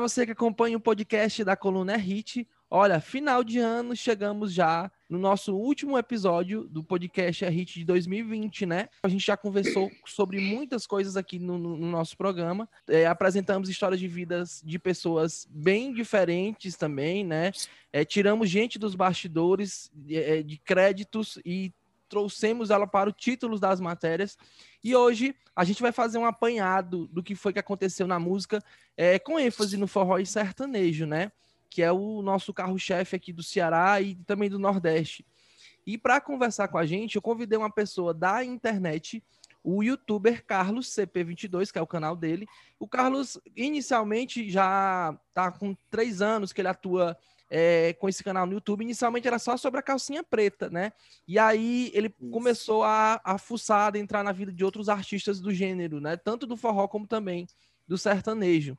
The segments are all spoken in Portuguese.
Olá, você que acompanha o podcast da Coluna Hit. Olha, final de ano, chegamos já no nosso último episódio do podcast Hit de 2020, né? A gente já conversou sobre muitas coisas aqui no, no, no nosso programa. É, apresentamos histórias de vidas de pessoas bem diferentes também, né? É, tiramos gente dos bastidores, de, é, de créditos e trouxemos ela para o títulos das matérias. E hoje a gente vai fazer um apanhado do que foi que aconteceu na música, é, com ênfase no forró e sertanejo, né? Que é o nosso carro-chefe aqui do Ceará e também do Nordeste. E para conversar com a gente, eu convidei uma pessoa da internet, o youtuber Carlos CP22, que é o canal dele. O Carlos, inicialmente, já está com três anos que ele atua é, com esse canal no YouTube. Inicialmente era só sobre a calcinha preta, né? E aí ele Isso. começou a, a fuçar, a entrar na vida de outros artistas do gênero, né? Tanto do forró como também do sertanejo.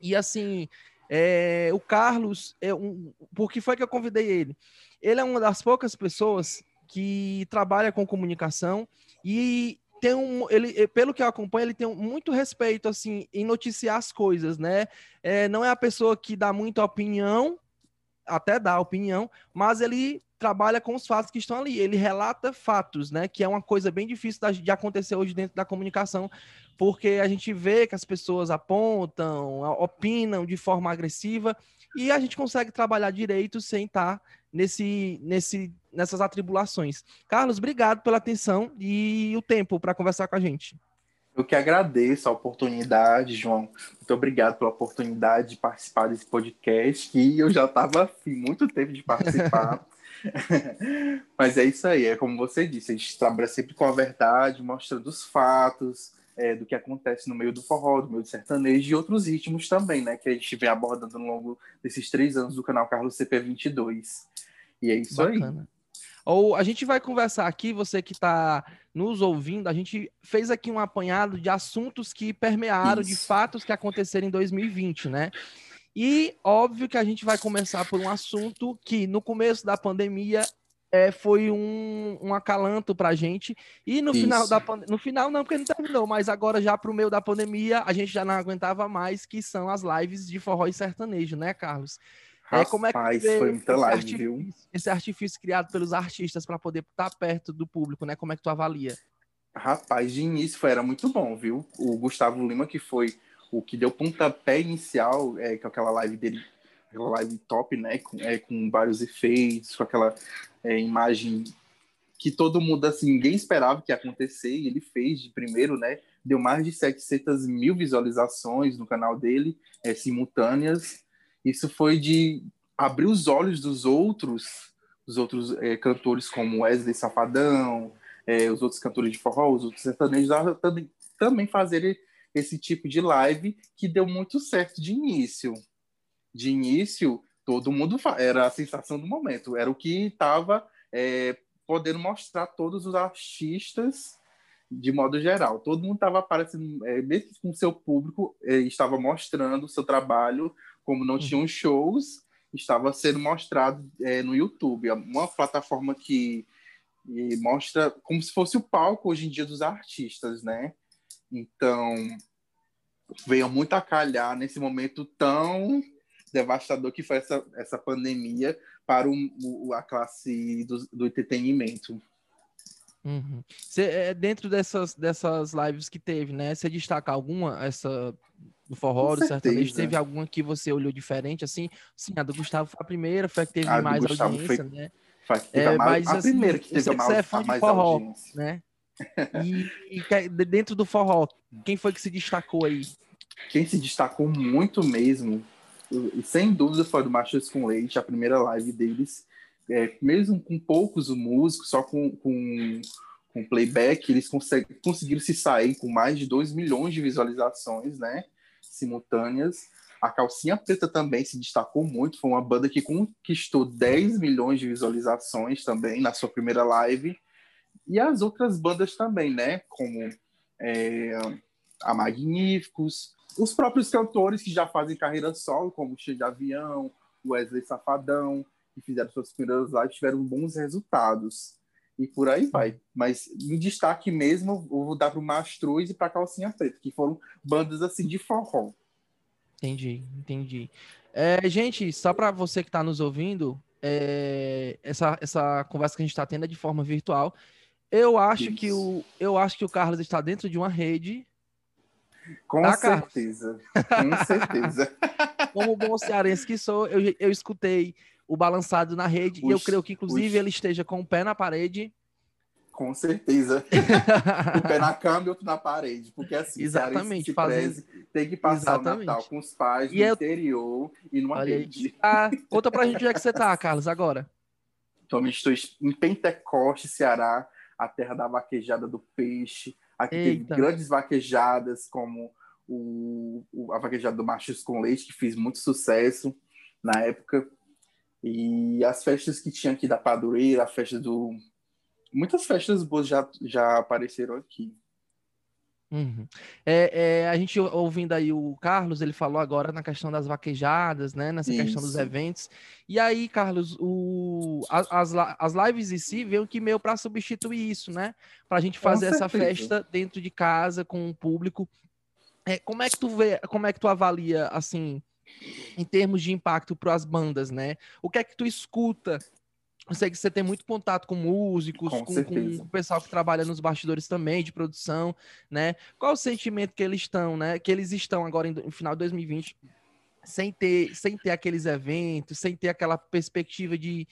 E assim, é, o Carlos, é um, por que foi que eu convidei ele? Ele é uma das poucas pessoas que trabalha com comunicação e tem um, ele, pelo que eu acompanho, ele tem muito respeito assim em noticiar as coisas, né? É, não é a pessoa que dá muita opinião, até dá opinião, mas ele trabalha com os fatos que estão ali. Ele relata fatos, né? Que é uma coisa bem difícil de acontecer hoje dentro da comunicação, porque a gente vê que as pessoas apontam, opinam de forma agressiva e a gente consegue trabalhar direito sem estar nesse, nesse, nessas atribulações. Carlos, obrigado pela atenção e o tempo para conversar com a gente. Eu que agradeço a oportunidade, João. Muito obrigado pela oportunidade de participar desse podcast, que eu já estava afim muito tempo de participar. Mas é isso aí, é como você disse, a gente trabalha sempre com a verdade, mostrando os fatos, é, do que acontece no meio do forró, do meio do sertanejo e outros ritmos também, né? Que a gente vem abordando ao longo desses três anos do canal Carlos CP22. E é isso Bacana. aí. Ou a gente vai conversar aqui, você que está nos ouvindo, a gente fez aqui um apanhado de assuntos que permearam, Isso. de fatos que aconteceram em 2020, né? E óbvio que a gente vai começar por um assunto que no começo da pandemia é, foi um, um acalanto para a gente. E no Isso. final da no final não, porque não terminou, mas agora já para o meio da pandemia a gente já não aguentava mais, que são as lives de forró e sertanejo, né, Carlos? Rapaz, é, como é que foi muita live, viu? Esse artifício criado pelos artistas para poder estar perto do público, né? Como é que tu avalia? Rapaz, de início foi, era muito bom, viu? O Gustavo Lima, que foi o que deu pontapé inicial, é, com aquela live dele, aquela live top, né? Com, é, com vários efeitos, com aquela é, imagem que todo mundo, assim, ninguém esperava que ia acontecer, e ele fez de primeiro, né? Deu mais de 700 mil visualizações no canal dele, é, simultâneas, isso foi de abrir os olhos dos outros, os outros é, cantores como Wesley Safadão, é, os outros cantores de forró, os outros sertanejos, também, também fazer esse tipo de live que deu muito certo de início. De início, todo mundo era a sensação do momento, era o que estava é, podendo mostrar todos os artistas de modo geral. Todo mundo estava aparecendo, é, mesmo com seu público, é, estava mostrando o seu trabalho como não tinham uhum. shows, estava sendo mostrado é, no YouTube, é uma plataforma que mostra como se fosse o palco hoje em dia dos artistas, né? Então, veio muito a calhar nesse momento tão devastador que foi essa, essa pandemia para o, a classe do, do entretenimento. Uhum. Cê, é, dentro dessas, dessas lives que teve, né? Você destaca alguma essa do forró, do sertanejo, teve alguma que você olhou diferente, assim? Sim, a do Gustavo foi a primeira, foi a que teve a mais audiência, foi, né? Foi a, que teve é, a, mais, mas, a assim, primeira que teve a mais, é fã de forró, audiência. né? E, e, dentro do forró, quem foi que se destacou aí? Quem se destacou muito mesmo, sem dúvida foi do Machos com Leite, a primeira live deles, é, mesmo com poucos músicos, só com, com, com playback, eles conseguiram se sair com mais de 2 milhões de visualizações, né? Simultâneas. A Calcinha Preta também se destacou muito, foi uma banda que conquistou 10 milhões de visualizações também na sua primeira live. E as outras bandas também, né? Como é, a Magníficos, os próprios cantores que já fazem carreira solo, como Cheio de Avião, Wesley Safadão, que fizeram suas primeiras lives, tiveram bons resultados. E por aí vai. Mas em destaque mesmo, vou dar para o Mastruz e para Calcinha Preta, que foram bandas assim de forró. Entendi, entendi. É, gente, só para você que está nos ouvindo, é, essa, essa conversa que a gente está tendo é de forma virtual. Eu acho Isso. que o eu acho que o Carlos está dentro de uma rede. Com tá, certeza. Com certeza. Como bom cearense que sou, eu, eu escutei o balançado na rede e eu creio que inclusive ele esteja com o pé na parede. Com certeza. o pé na cama e outro na parede. Porque assim, Exatamente, se fazendo... tem que passar Exatamente. o Natal com os pais e no eu... interior e numa Olha rede. Ah, conta pra gente onde é que você tá, Carlos, agora. Atualmente estou em Pentecoste, Ceará, a terra da vaquejada do peixe. Aqui Eita. teve grandes vaquejadas, como o, o, a vaquejada do Machos com Leite, que fez muito sucesso na época. E as festas que tinha aqui da Padureira, a festa do. Muitas festas boas já, já apareceram aqui. Uhum. É, é, a gente ouvindo aí o Carlos, ele falou agora na questão das vaquejadas, né? Nessa Isso. questão dos eventos. E aí, Carlos, o, as, as lives em si veio que meio para substituir isso, né? Para a gente fazer essa festa dentro de casa com o público. É, como é que tu vê, como é que tu avalia assim, em termos de impacto para as bandas, né? O que é que tu escuta eu sei que você tem muito contato com músicos, com, com, com, o pessoal que trabalha nos bastidores também, de produção, né? Qual o sentimento que eles estão, né? Que eles estão agora em, no final de 2020 sem ter, sem ter aqueles eventos, sem ter aquela perspectiva de,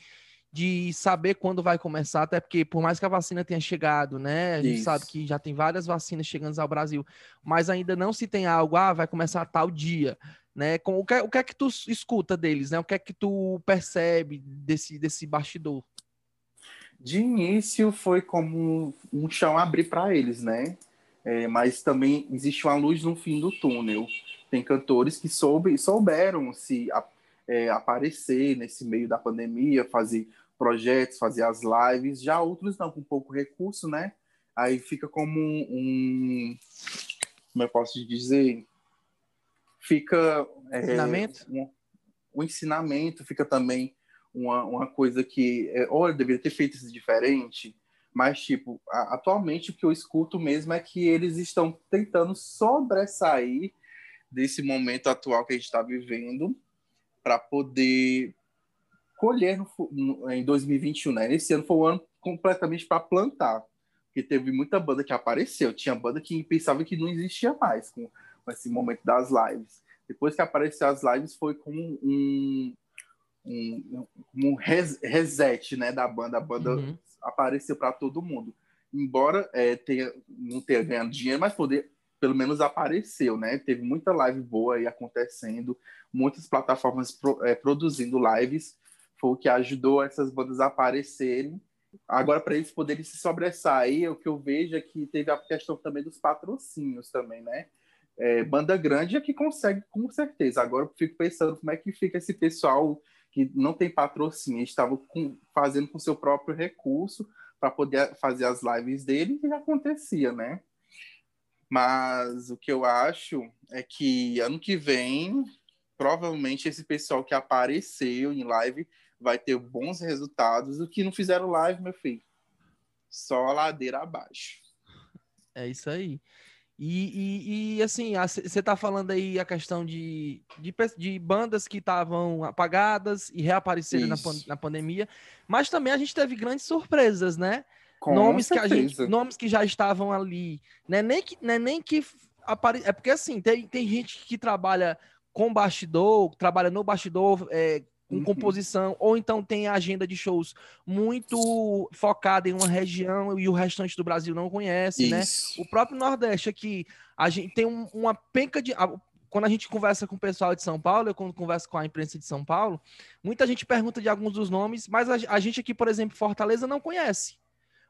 de saber quando vai começar, até porque por mais que a vacina tenha chegado, né? A gente Isso. sabe que já tem várias vacinas chegando ao Brasil, mas ainda não se tem algo, ah, vai começar tal dia né? Com, o, que, o que é que tu escuta deles, né? O que é que tu percebe desse, desse bastidor? De início foi como um chão abrir para eles, né? É, mas também existe uma luz no fim do túnel. Tem cantores que soube, souberam se é, aparecer nesse meio da pandemia, fazer projetos, fazer as lives. Já outros não, com pouco recurso, né? Aí fica como um, um como eu posso dizer, fica é, ensinamento? Um, um, ensinamento, fica também uma, uma coisa que, é, olha, deveria ter feito isso diferente, mas, tipo, a, atualmente o que eu escuto mesmo é que eles estão tentando sobressair desse momento atual que a gente está vivendo para poder colher no, no, em 2021, né? Esse ano foi um ano completamente para plantar, porque teve muita banda que apareceu, tinha banda que pensava que não existia mais com com esse momento das lives. Depois que apareceu as lives, foi como um, um, um reset né, da banda. A banda uhum. apareceu para todo mundo. Embora é, tenha, não tenha ganhado dinheiro, mas poder, pelo menos apareceu, né? Teve muita live boa aí acontecendo, muitas plataformas pro, é, produzindo lives, foi o que ajudou essas bandas a aparecerem. Agora, para eles poderem se sobressair, o que eu vejo é que teve a questão também dos patrocínios também, né? É, banda grande é que consegue, com certeza. Agora eu fico pensando como é que fica esse pessoal que não tem patrocínio, estava com, fazendo com seu próprio recurso para poder fazer as lives dele e acontecia, né? Mas o que eu acho é que ano que vem, provavelmente esse pessoal que apareceu em live vai ter bons resultados. O que não fizeram live, meu filho, só a ladeira abaixo. É isso aí. E, e, e assim, você está falando aí a questão de, de, de bandas que estavam apagadas e reapareceram na, na pandemia, mas também a gente teve grandes surpresas, né? Com nomes certeza. que a gente, nomes que já estavam ali, né? Nem que, né? Nem que apare... é porque assim tem, tem gente que trabalha com bastidor, trabalha no bastidor, é, com uhum. composição, ou então tem agenda de shows muito focada em uma região e o restante do Brasil não conhece, né? Isso. né? O próprio Nordeste aqui, a gente tem um, uma penca de. Quando a gente conversa com o pessoal de São Paulo, eu quando converso com a imprensa de São Paulo, muita gente pergunta de alguns dos nomes, mas a, a gente aqui, por exemplo, Fortaleza não conhece.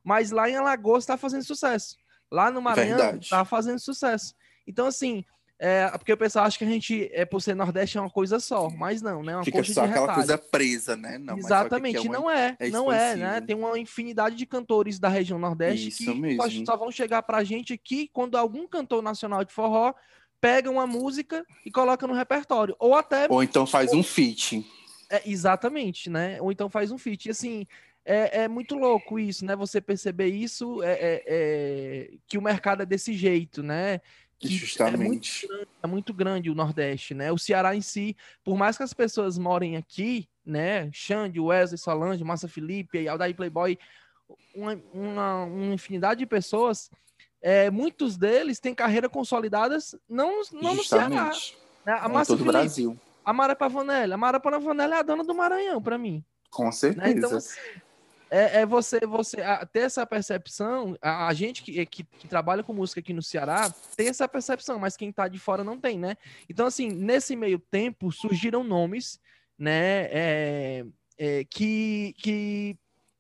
Mas lá em Alagoas está fazendo sucesso. Lá no Maranhão está fazendo sucesso. Então, assim, é, porque o pessoal acha que a gente, é, por ser Nordeste, é uma coisa só, mas não, né? É uma Fica só aquela coisa presa, né? Não, Exatamente, é uma, não é, é não é, né? Tem uma infinidade de cantores da região Nordeste Isso que mesmo. só vão chegar pra gente aqui quando algum cantor nacional de forró pega uma música e coloca no repertório. Ou até. Ou então faz um feat. É, exatamente, né? Ou então faz um feat. E assim, é, é, muito louco isso, né? Você perceber isso, é, é, é, que o mercado é desse jeito, né? Justamente. É muito, é muito, grande o Nordeste, né? O Ceará em si, por mais que as pessoas morem aqui, né? Xande, Wesley, Solange, Massa Felipe, Aldair Playboy, uma, uma, uma infinidade de pessoas, é, muitos deles têm carreira consolidadas não, não no Ceará. Né? A Massa todo o Brasil. A Mara Pavanelli. A Mara Pavanelli é a dona do Maranhão, para mim. Com certeza. Né? Então, assim, é, é, você você ter essa percepção. A, a gente que, que, que, trabalha com música aqui no Ceará tem essa percepção, mas quem tá de fora não tem, né? Então, assim, nesse meio tempo surgiram nomes, né? É, é, que, que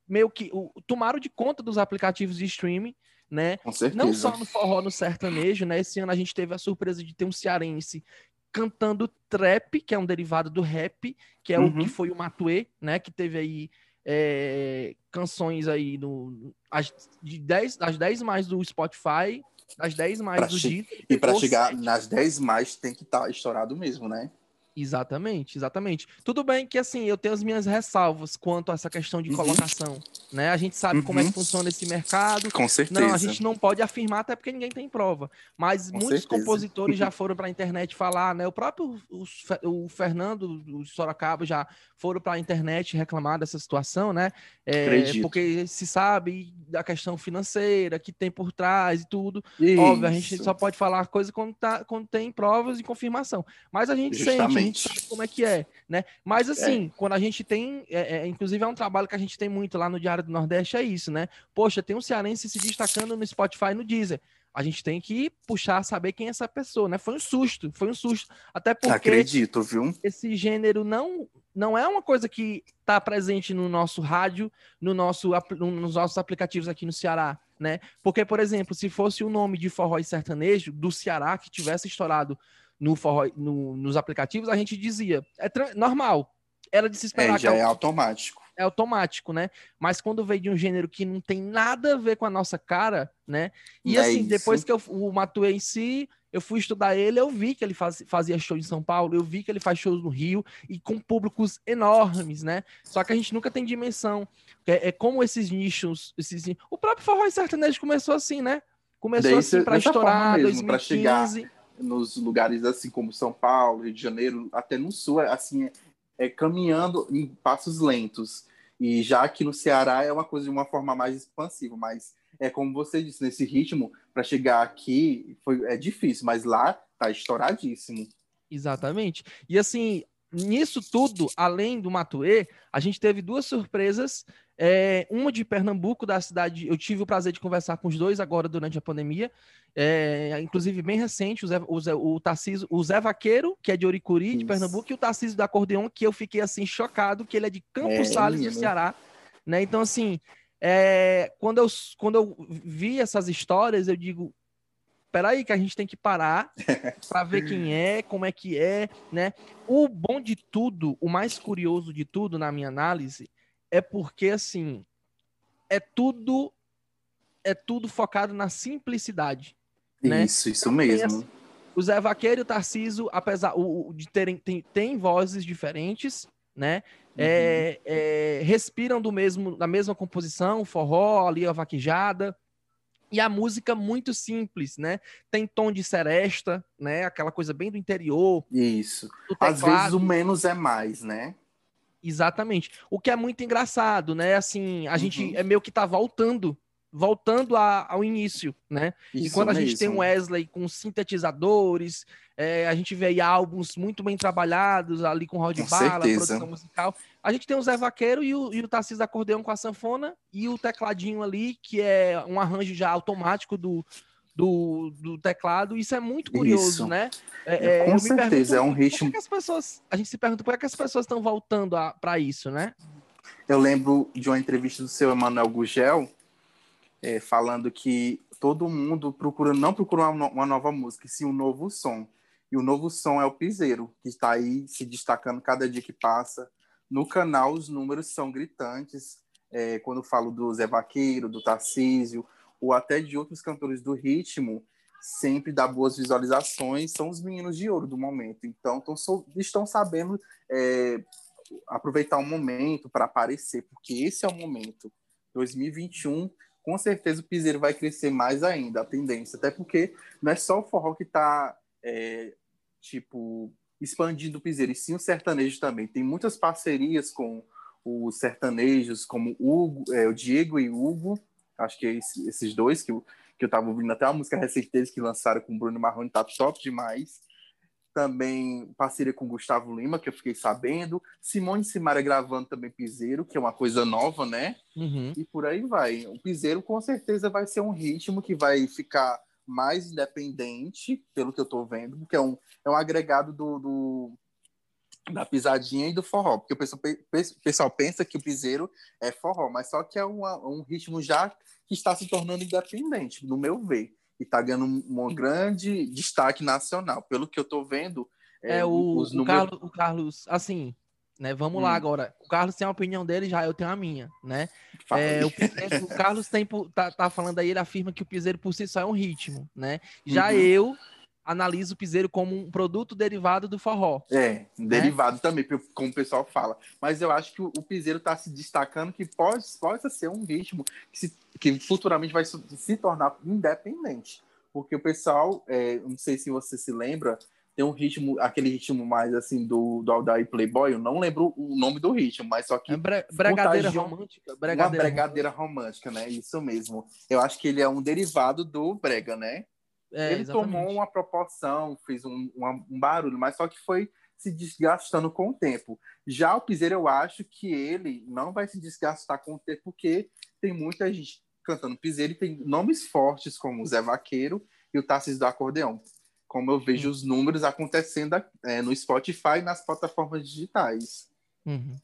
meio que o, tomaram de conta dos aplicativos de streaming, né? Com certeza. Não só no forró, no sertanejo, né? Esse ano a gente teve a surpresa de ter um cearense cantando trap, que é um derivado do rap, que é uhum. o que foi o Matuê, né? Que teve aí é, canções aí no, as, de 10, as 10 mais do Spotify, as 10 mais pra do Deezer. E para chegar nas 10 mais tem que estar tá estourado mesmo, né? Exatamente, exatamente. Tudo bem que assim, eu tenho as minhas ressalvas quanto a essa questão de uhum. colocação, né? A gente sabe uhum. como é que uhum. funciona esse mercado. Com certeza. Não, a gente não pode afirmar até porque ninguém tem prova. Mas Com muitos certeza. compositores já foram para a internet falar, né? O próprio o, o Fernando o Sorocaba já foram para a internet reclamar dessa situação, né? É, porque se sabe da questão financeira que tem por trás e tudo. Isso. Óbvio, a gente só pode falar coisa quando, tá, quando tem provas e confirmação. Mas a gente Justamente. sente gente sabe como é que é, né? Mas é. assim, é. quando a gente tem, é, é, inclusive é um trabalho que a gente tem muito lá no Diário do Nordeste, é isso, né? Poxa, tem um cearense se destacando no Spotify no Deezer. A gente tem que puxar, saber quem é essa pessoa, né? Foi um susto, foi um susto. Até porque Acredito, viu? esse gênero não não é uma coisa que está presente no nosso rádio, no nosso, nos nossos aplicativos aqui no Ceará, né? Porque, por exemplo, se fosse o nome de forró e sertanejo do Ceará que tivesse estourado no, forró, no nos aplicativos, a gente dizia, é normal, era de se esperar. É, já é automático. É automático, né? Mas quando veio de um gênero que não tem nada a ver com a nossa cara, né? E é assim, isso. depois que eu, o Matuê em si, eu fui estudar ele, eu vi que ele faz, fazia show em São Paulo, eu vi que ele faz shows no Rio e com públicos enormes, né? Só que a gente nunca tem dimensão. É, é como esses nichos, esses, o próprio forró sertanejo começou assim, né? Começou assim para estourar, mesmo, 2015. chegar nos lugares assim como São Paulo, Rio de Janeiro, até no sul, assim, é, é, caminhando em passos lentos. E já aqui no Ceará é uma coisa de uma forma mais expansiva, mas é como você disse, nesse ritmo, para chegar aqui foi, é difícil, mas lá tá estouradíssimo. Exatamente. E assim, nisso tudo, além do Matuê, a gente teve duas surpresas é, uma de Pernambuco, da cidade. Eu tive o prazer de conversar com os dois agora durante a pandemia. É, inclusive, bem recente, o Zé, o, Zé, o, Tarciso, o Zé Vaqueiro, que é de Oricuri, de Pernambuco, e o Tarcísio da Acordeon, que eu fiquei assim chocado, que ele é de Campos é, Sales, do Ceará. Né? Então, assim, é, quando, eu, quando eu vi essas histórias, eu digo. Peraí, que a gente tem que parar para ver quem é, como é que é, né? O bom de tudo, o mais curioso de tudo, na minha análise, é porque assim é tudo é tudo focado na simplicidade. Né? Isso, isso então, mesmo. Assim, o Zé Vaqueiro e o Tarciso, apesar de terem tem, tem vozes diferentes, né? É, uhum. É, é, respiram do mesmo da mesma composição, forró, ali a vaquejada. E a música muito simples, né? Tem tom de seresta, né? Aquela coisa bem do interior. Isso. Às vezes o menos é mais, né? Exatamente. O que é muito engraçado, né? Assim, a uhum. gente é meio que tá voltando, voltando a, ao início, né? Isso e quando a gente tem um Wesley com sintetizadores, é, a gente vê aí álbuns muito bem trabalhados ali com Rod Bala, produção musical. A gente tem o Zé Vaqueiro e o, e o Tarcísio Acordeão com a sanfona e o tecladinho ali, que é um arranjo já automático do, do, do teclado. Isso é muito curioso, isso. né? É, é, Com certeza, é um ritmo. As pessoas, a gente se pergunta por que, as pessoas estão voltando para isso, né? Eu lembro de uma entrevista do seu Emanuel Gugel é, falando que todo mundo procura não procura uma, uma nova música, sim um novo som. E o novo som é o Piseiro, que está aí se destacando cada dia que passa. No canal, os números são gritantes. É, quando falo do Zé Vaqueiro, do Tarcísio, ou até de outros cantores do ritmo, sempre dá boas visualizações, são os meninos de ouro do momento. Então, tão, estão sabendo é, aproveitar o momento para aparecer, porque esse é o momento. 2021 com certeza o piseiro vai crescer mais ainda, a tendência. Até porque não é só o forró que está, é, tipo, expandindo o piseiro, e sim o sertanejo também. Tem muitas parcerias com os sertanejos, como Hugo, é, o Diego e Hugo, acho que é esse, esses dois, que, eu, que eu tava ouvindo até uma música recente deles que lançaram com o Bruno Marrone, tá top demais. Também parceria com Gustavo Lima, que eu fiquei sabendo. Simone Simaria gravando também Piseiro, que é uma coisa nova, né? Uhum. E por aí vai. O Piseiro com certeza vai ser um ritmo que vai ficar mais independente, pelo que eu tô vendo, porque é um, é um agregado do, do da pisadinha e do forró, porque o pessoal, o pessoal pensa que o piseiro é forró, mas só que é uma, um ritmo já que está se tornando independente, no meu ver, e está ganhando um grande destaque nacional. Pelo que eu estou vendo, é, é o, os números... o, Carlos, o Carlos, assim, né? Vamos hum. lá agora. O Carlos tem a opinião dele, já eu tenho a minha, né? É, o, o, Carlos tem, tá, tá falando aí, ele afirma que o piseiro por si só é um ritmo, né? Já uhum. eu analisa o piseiro como um produto derivado do forró. É, né? derivado também, como o pessoal fala. Mas eu acho que o, piseiro está se destacando que pode, pode ser um ritmo que, se, que futuramente vai se tornar independente. Porque o pessoal, é, não sei se você se lembra, tem um ritmo, aquele ritmo mais assim do, do Aldair Playboy, eu não lembro o nome do ritmo, mas só que. É bre bregadeira romântica. Bregadeira uma bregadeira romântica, né? Isso mesmo. Eu acho que ele é um derivado do Brega, né? É, ele exatamente. tomou uma proporção, fez um, um, um, barulho, mas só que foi se desgastando com o tempo. Já o Piseiro, eu acho que ele não vai se desgastar com o tempo, porque tem muita gente cantando Piseiro e tem nomes fortes como o Zé Vaqueiro e o Tarcísio do Acordeão. Como eu vejo uhum. os números acontecendo é, no Spotify e nas plataformas digitais. Uhum.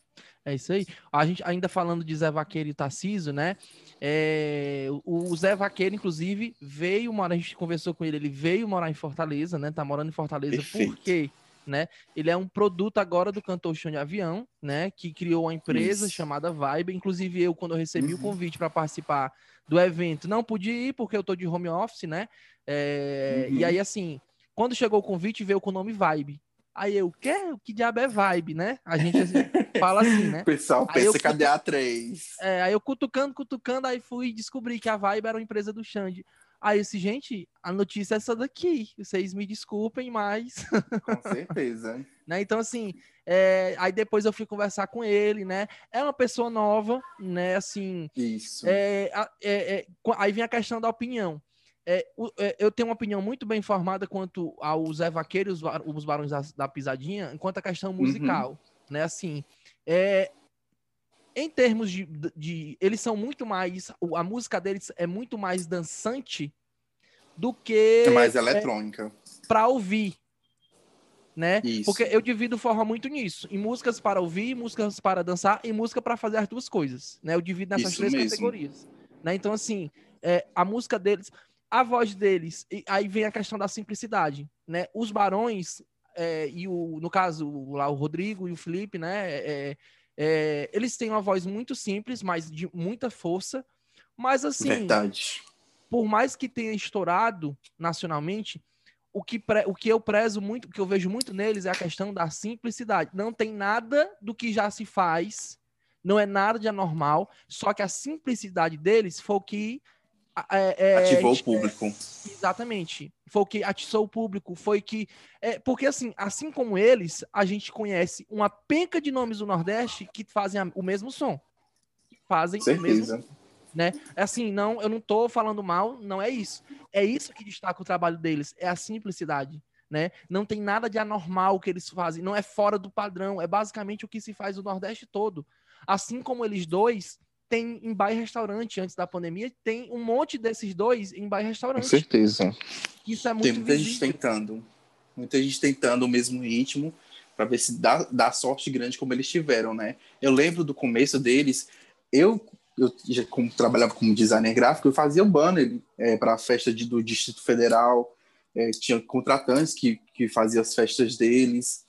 É isso aí. A gente ainda falando de Zé Vaqueiro e Tarcísio, né? É, o Zé Vaqueiro, inclusive, veio morar, a gente conversou com ele, ele veio morar em Fortaleza, né? Tá morando em Fortaleza Perfeito. porque, né? Ele é um produto agora do cantor Chão de Avião, né? Que criou uma empresa Isso. chamada Vibe. Inclusive, eu, quando eu recebi uhum. o convite para participar do evento, não pude ir porque eu tô de home office, né? É, uhum. E aí, assim, quando chegou o convite, veio com o nome Vibe. Aí eu, que, que diabo é vibe, né? A gente assim, fala assim, né? O pessoal pensa, eu, cadê a 3? É, aí eu cutucando, cutucando, aí fui descobrir que a Vibe era uma empresa do Xande. Aí eu disse, gente, a notícia é essa daqui. Vocês me desculpem, mas. Com certeza. né? Então, assim, é... aí depois eu fui conversar com ele, né? É uma pessoa nova, né? Assim. Isso. É, é, é... Aí vem a questão da opinião. É, é, eu tenho uma opinião muito bem formada quanto ao Zé Vaqueiro os, os Barões da, da, Pisadinha, enquanto a questão uhum. musical, uhum. né? Assim, é, em termos de, de, Eles são muito mais... A música deles é muito mais dançante do que... É mais eletrônica. É, para ouvir, né? Isso. Porque eu divido forma muito nisso. Em músicas para ouvir, músicas para dançar e música para fazer as duas coisas, né? Eu divido nessas Isso três mesmo. categorias. Né? Então, assim, é, a música deles a voz deles, e aí vem a questão da simplicidade, né? Os barões, é, e o, no caso, lá o Rodrigo e o Felipe, né? É, é, eles têm uma voz muito simples, mas de muita força. Mas assim, Verdade. por mais que tenha estourado nacionalmente, o que, pre, o que eu prezo muito, o que eu vejo muito neles é a questão da simplicidade. Não tem nada do que já se faz, não é nada de anormal, só que a simplicidade deles foi o que é, é, ativou o público. exatamente. Foi o que atiçou o público. Foi que. É, porque, assim, assim como eles, a gente conhece uma penca de nomes do Nordeste que fazem a, o mesmo som. Fazem Certeza. o mesmo. Né? É assim, não, eu não tô falando mal, não é isso. É isso que destaca o trabalho deles, é a simplicidade. Né? Não tem nada de anormal que eles fazem, não é fora do padrão, é basicamente o que se faz no Nordeste todo. Assim como eles dois, tem em bar e restaurante antes da pandemia, tem um monte desses dois em bar e restaurante. Com certeza. Isso é muito Tem muita visível. gente tentando. Muita gente tentando o mesmo ritmo para ver se dá, dá sorte grande como eles tiveram, né? Eu lembro do começo deles, eu, eu já como, trabalhava como designer gráfico, eu fazia o banner é, para a festa de, do Distrito Federal, é, tinha contratantes que, que faziam as festas deles,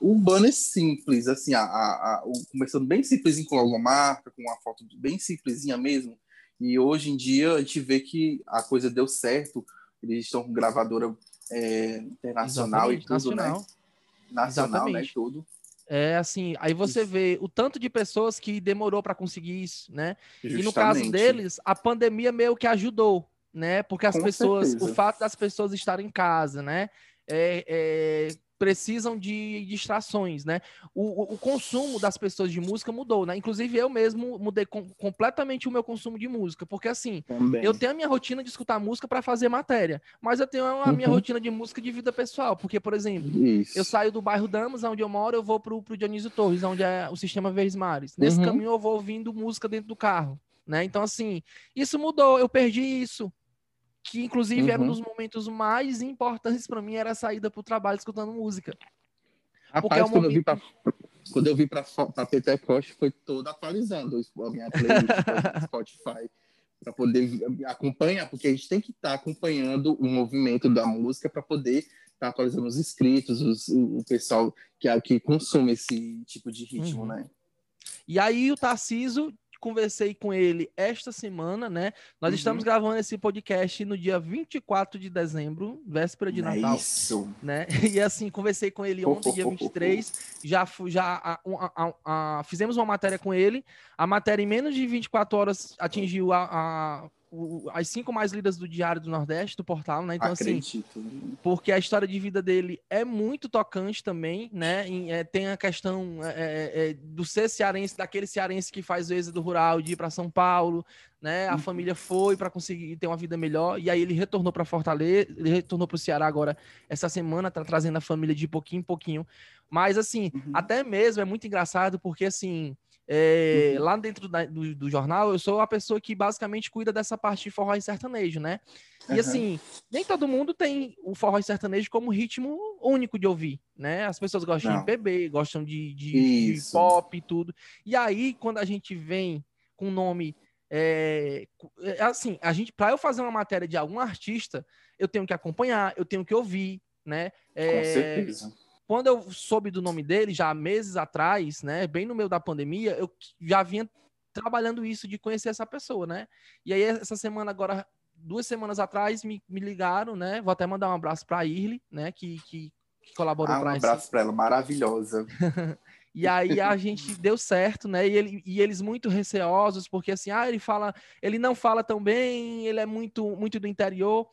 o banner simples, assim, a, a, a, começando bem simplesinho com logomarca, com uma foto bem simplesinha mesmo. E hoje em dia a gente vê que a coisa deu certo. Eles estão com gravadora é, internacional Exatamente, e tudo, nacional. né? Nacional, né, Exatamente. né? Tudo. É assim, aí você vê o tanto de pessoas que demorou para conseguir isso, né? Justamente. E no caso deles, a pandemia meio que ajudou, né? Porque as Com pessoas, certeza. o fato das pessoas estarem em casa, né? É, é, precisam de distrações, né? O, o, consumo das pessoas de música mudou, né? Inclusive eu mesmo mudei com, completamente o meu consumo de música, porque assim, Também. eu tenho a minha rotina de escutar música para fazer matéria, mas eu tenho a minha uhum. rotina de música de vida pessoal, porque, por exemplo, Isso. eu saio do bairro Damas, onde eu moro, eu vou pro, pro Dionísio Torres, onde é o sistema Verdes Mares. Nesse uhum. caminho eu vou ouvindo música dentro do carro, né? Então, assim, isso mudou, eu perdi isso que inclusive uhum. era um dos momentos mais importantes para mim, era a saída para o trabalho escutando música. Rapaz, é um quando, momento... eu vi pra, quando eu vi para Pentecoste, foi toda atualizando a minha playlist do Spotify para poder acompanhar, porque a gente tem que estar tá acompanhando o movimento da música para poder estar tá atualizando os inscritos, os, o pessoal que, que consome esse tipo de ritmo, uhum. né? E aí o Tarciso conversei com ele esta semana, né? Nós uhum. estamos gravando esse podcast no dia 24 de dezembro, véspera de é Natal. Isso. Né? E assim, conversei com ele ontem, dia 23. Já, já a, a, a, fizemos uma matéria com ele. A matéria, em menos de 24 horas, atingiu a o, as cinco mais lidas do Diário do Nordeste, do portal, né? Então, assim, Acredito. assim, porque a história de vida dele é muito tocante também, né? E, é, tem a questão é, é, é, do ser cearense, daquele cearense que faz o êxodo rural de ir para São Paulo, né? A uhum. família foi para conseguir ter uma vida melhor, e aí ele retornou para Fortaleza, ele retornou para o Ceará agora essa semana, tá trazendo a família de pouquinho em pouquinho. Mas, assim, uhum. até mesmo é muito engraçado, porque, assim, é, uhum. Lá dentro da, do, do, jornal, eu sou a pessoa que basicamente cuida dessa parte de forró e sertanejo, né? E uhum. assim, nem todo mundo tem o forró e sertanejo como ritmo único de ouvir, né? As pessoas gostam Não. de PB, gostam de, de, de, pop e tudo. E aí, quando a gente vem com o nome. É, é assim, a gente, para eu fazer uma matéria de algum artista, eu tenho que acompanhar, eu tenho que ouvir, né? É, com certeza quando eu soube do nome dele, já meses atrás, né, bem no meio da pandemia, eu já vinha trabalhando isso de conhecer essa pessoa, né? E aí, essa semana, agora, duas semanas atrás, me, me ligaram, né? Vou até mandar um abraço para a Irly, né, que, que, que colaborou ah, um abraço para ela, maravilhosa. E aí a gente deu certo, né? E, ele, e, eles muito receosos, porque assim, ah, ele fala, ele não fala tão bem, ele é muito, muito do interior.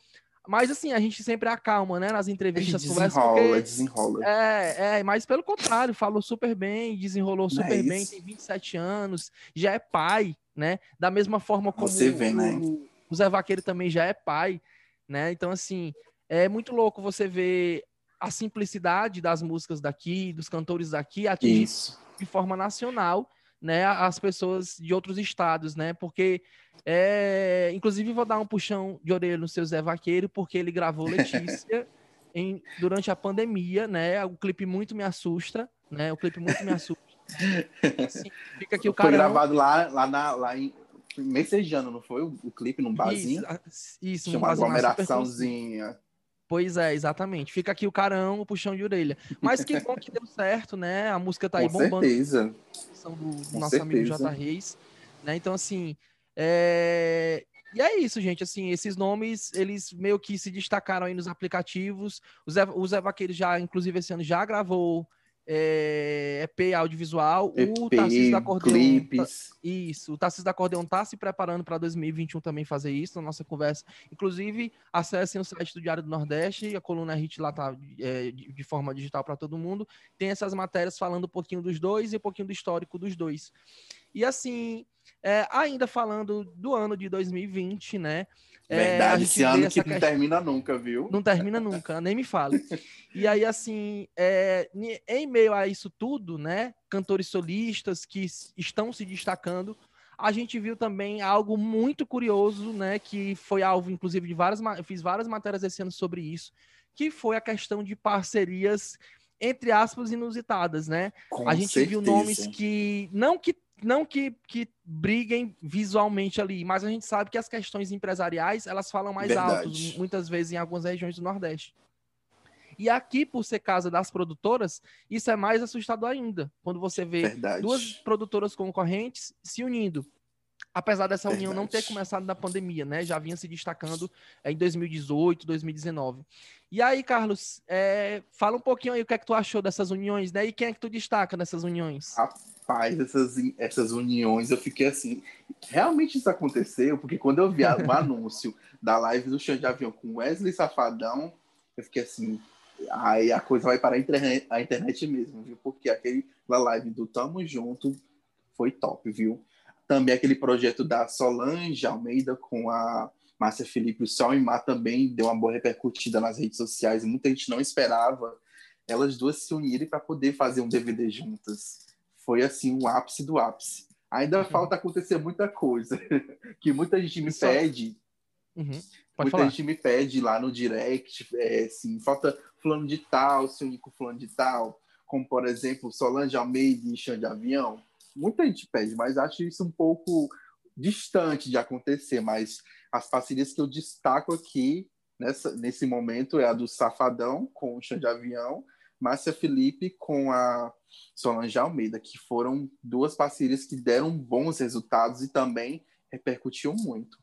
Mas assim, a gente sempre acalma, né? Nas entrevistas, desenrola, porque... desenrola. É, é, mas pelo contrário, falou super bem, desenrolou super é bem, tem 27 anos, já é pai, né? Da mesma forma como Você vê, o, né? o Zé Vaqueiro também já é pai, né? Então, assim, é muito louco você ver a simplicidade das músicas daqui, dos cantores daqui, atingir de forma nacional, né? As pessoas de outros estados, né? Porque é, inclusive, vou dar um puxão de orelha no seu Zé Vaqueiro, porque ele gravou Letícia em, durante a pandemia, né? O clipe muito me assusta, né? O clipe muito me assusta. Assim, fica aqui o Foi gravado lá, lá, na, lá em Messejano, não foi? O, o clipe num barzinho? Isso, isso Chama aglomeraçãozinha. Pois é, exatamente. Fica aqui o carão, o puxão de orelha. Mas que bom que deu certo, né? A música tá aí Com bombando. Certeza. Do, do nosso certeza. amigo J. Reis. Né? Então, assim, é... E é isso, gente. Assim, esses nomes, eles meio que se destacaram aí nos aplicativos. O Zé, o Zé Vaqueiro já, inclusive, esse ano já gravou é, EP audiovisual. EP, o Tarcísio da Acordeon. Clipes. Tá, isso. O Tarcísio da Acordeon tá se preparando para 2021 também fazer isso na nossa conversa. Inclusive, acessem o site do Diário do Nordeste, a coluna Hit lá tá é, de, forma digital para todo mundo. Tem essas matérias falando um pouquinho dos dois e um pouquinho do histórico dos dois. E assim, é, ainda falando do ano de 2020, né? É, Verdade, esse ano que não termina nunca, viu? Não termina nunca, nem me fale. E aí, assim, é, em meio a isso tudo, né? Cantores solistas que estão se destacando, a gente viu também algo muito curioso, né? Que foi alvo, inclusive, de várias. Fiz várias matérias esse ano sobre isso, que foi a questão de parcerias, entre aspas, inusitadas, né? Com a gente certeza. viu nomes que. Não que não que, que briguem visualmente ali, mas a gente sabe que as questões empresariais elas falam mais Verdade. alto, muitas vezes em algumas regiões do Nordeste. E aqui, por ser casa das produtoras, isso é mais assustador ainda, quando você vê Verdade. duas produtoras concorrentes se unindo. apesar dessa união não ter começado na pandemia, né? Já vinha se destacando em 2018, 2019. E aí, Carlos, é, fala um pouquinho aí o que é que tu achou dessas uniões, né? E quem é que tu destaca nessas uniões? Rapaz, essas, essas uniões, eu fiquei assim, realmente isso aconteceu? Porque quando eu vi o anúncio da live do Chão de Avião com Wesley Safadão, eu fiquei assim, aí a coisa vai para a internet, a internet mesmo, viu? Porque aquele live do Tamo Junto foi top, viu? Também aquele projeto da Solange Almeida com a Márcia Felipe, o Sol e Mar também deu uma boa repercutida nas redes sociais. Muita gente não esperava elas duas se unirem para poder fazer um DVD juntas. Foi assim o um ápice do ápice. Ainda uhum. falta acontecer muita coisa que muita gente me pede. Uhum. muita falar. gente me pede lá no direct, é, assim, falta fulano de tal, se unir com fulano de tal, como por exemplo Solange Almeida e Xande Avião muita gente pede, mas acho isso um pouco distante de acontecer. Mas as parcerias que eu destaco aqui nessa, nesse momento é a do Safadão com o Chão de Avião, Márcia Felipe com a Solange Almeida, que foram duas parcerias que deram bons resultados e também repercutiu muito.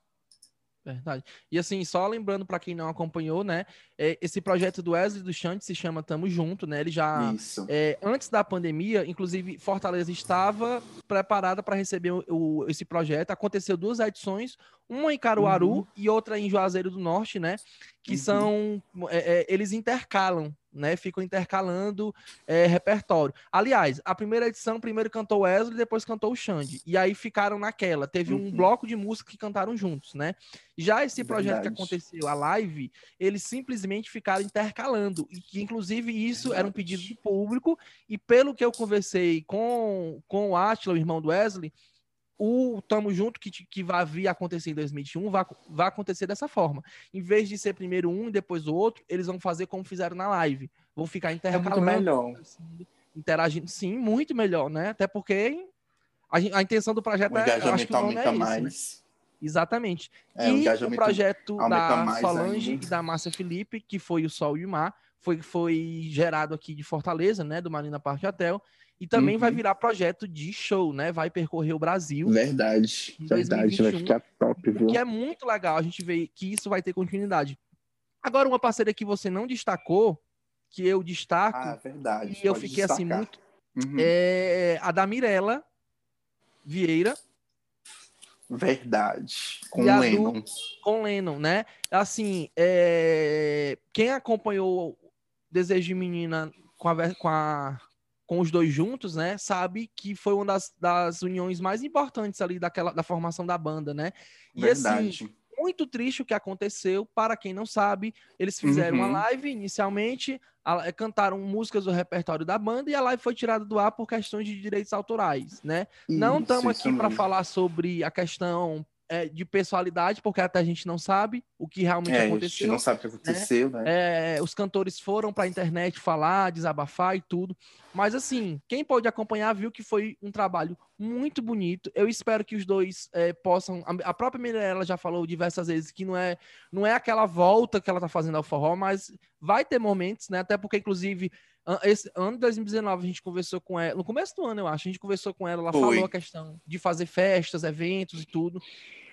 Verdade. E assim, só lembrando para quem não acompanhou, né? É, esse projeto do Wesley do Chante se chama Tamo Junto, né? Ele já. É, antes da pandemia, inclusive, Fortaleza estava preparada para receber o, o, esse projeto. Aconteceu duas edições, uma em Caruaru uhum. e outra em Juazeiro do Norte, né? Que uhum. são. É, é eles intercalam né? Ficam intercalando é, repertório. Aliás, a primeira edição, primeiro cantou Wesley, depois cantou o Xande. E aí ficaram naquela. Teve uhum. um bloco de música que cantaram juntos, né? Já esse projeto Verdade. que aconteceu, a live, eles simplesmente ficaram intercalando. E que, inclusive, isso Verdade. era um pedido do público. E pelo que eu conversei com, com o Atila, o irmão do Wesley, o Tamo Junto que, que vai vir acontecer em 2021 vai, vai acontecer dessa forma. Em vez de ser primeiro um e depois o outro, eles vão fazer como fizeram na live. Vão ficar intercalando. É muito melhor. Assim, interagindo. Sim, muito melhor, né? Até porque a, a intenção do projeto o é. Acho que o nome é esse, mais. Né? Exatamente. É, e o, o projeto da Solange ainda. e da Márcia Felipe, que foi o Sol e o Mar, foi, foi gerado aqui de Fortaleza, né? Do Marina Park Hotel. E também uhum. vai virar projeto de show, né? Vai percorrer o Brasil. Verdade, verdade, vai ficar top, viu? Que é muito legal a gente ver que isso vai ter continuidade. Agora, uma parceria que você não destacou, que eu destaco. Ah, verdade. E eu fiquei assim destacar. assim muito. Uhum. É a da Mirella Vieira. Verdade. Com Lennon. Do, com Lennon, né? Assim, é... quem acompanhou Desejo de Menina com a, com a com os dois juntos, né, sabe que foi uma das, das uniões mais importantes ali daquela, da formação da banda, né? E Verdade. assim, muito triste o que aconteceu, para quem não sabe, eles fizeram uhum. uma live inicialmente, a, cantaram músicas do repertório da banda e a live foi tirada do ar por questões de direitos autorais, né? Isso, não estamos aqui para falar sobre a questão é, de personalidade, porque até a gente não sabe o que realmente é, aconteceu. A gente não sabe o que aconteceu, né? né? É, os cantores foram para a internet falar, desabafar e tudo. Mas assim, quem pode acompanhar viu que foi um trabalho muito bonito. Eu espero que os dois é, possam. A própria Mirella já falou diversas vezes que não é, não é aquela volta que ela tá fazendo ao forró, mas vai ter momentos, né? Até porque, inclusive, esse ano de 2019 a gente conversou com ela, no começo do ano eu acho, a gente conversou com ela, ela Foi. falou a questão de fazer festas, eventos e tudo.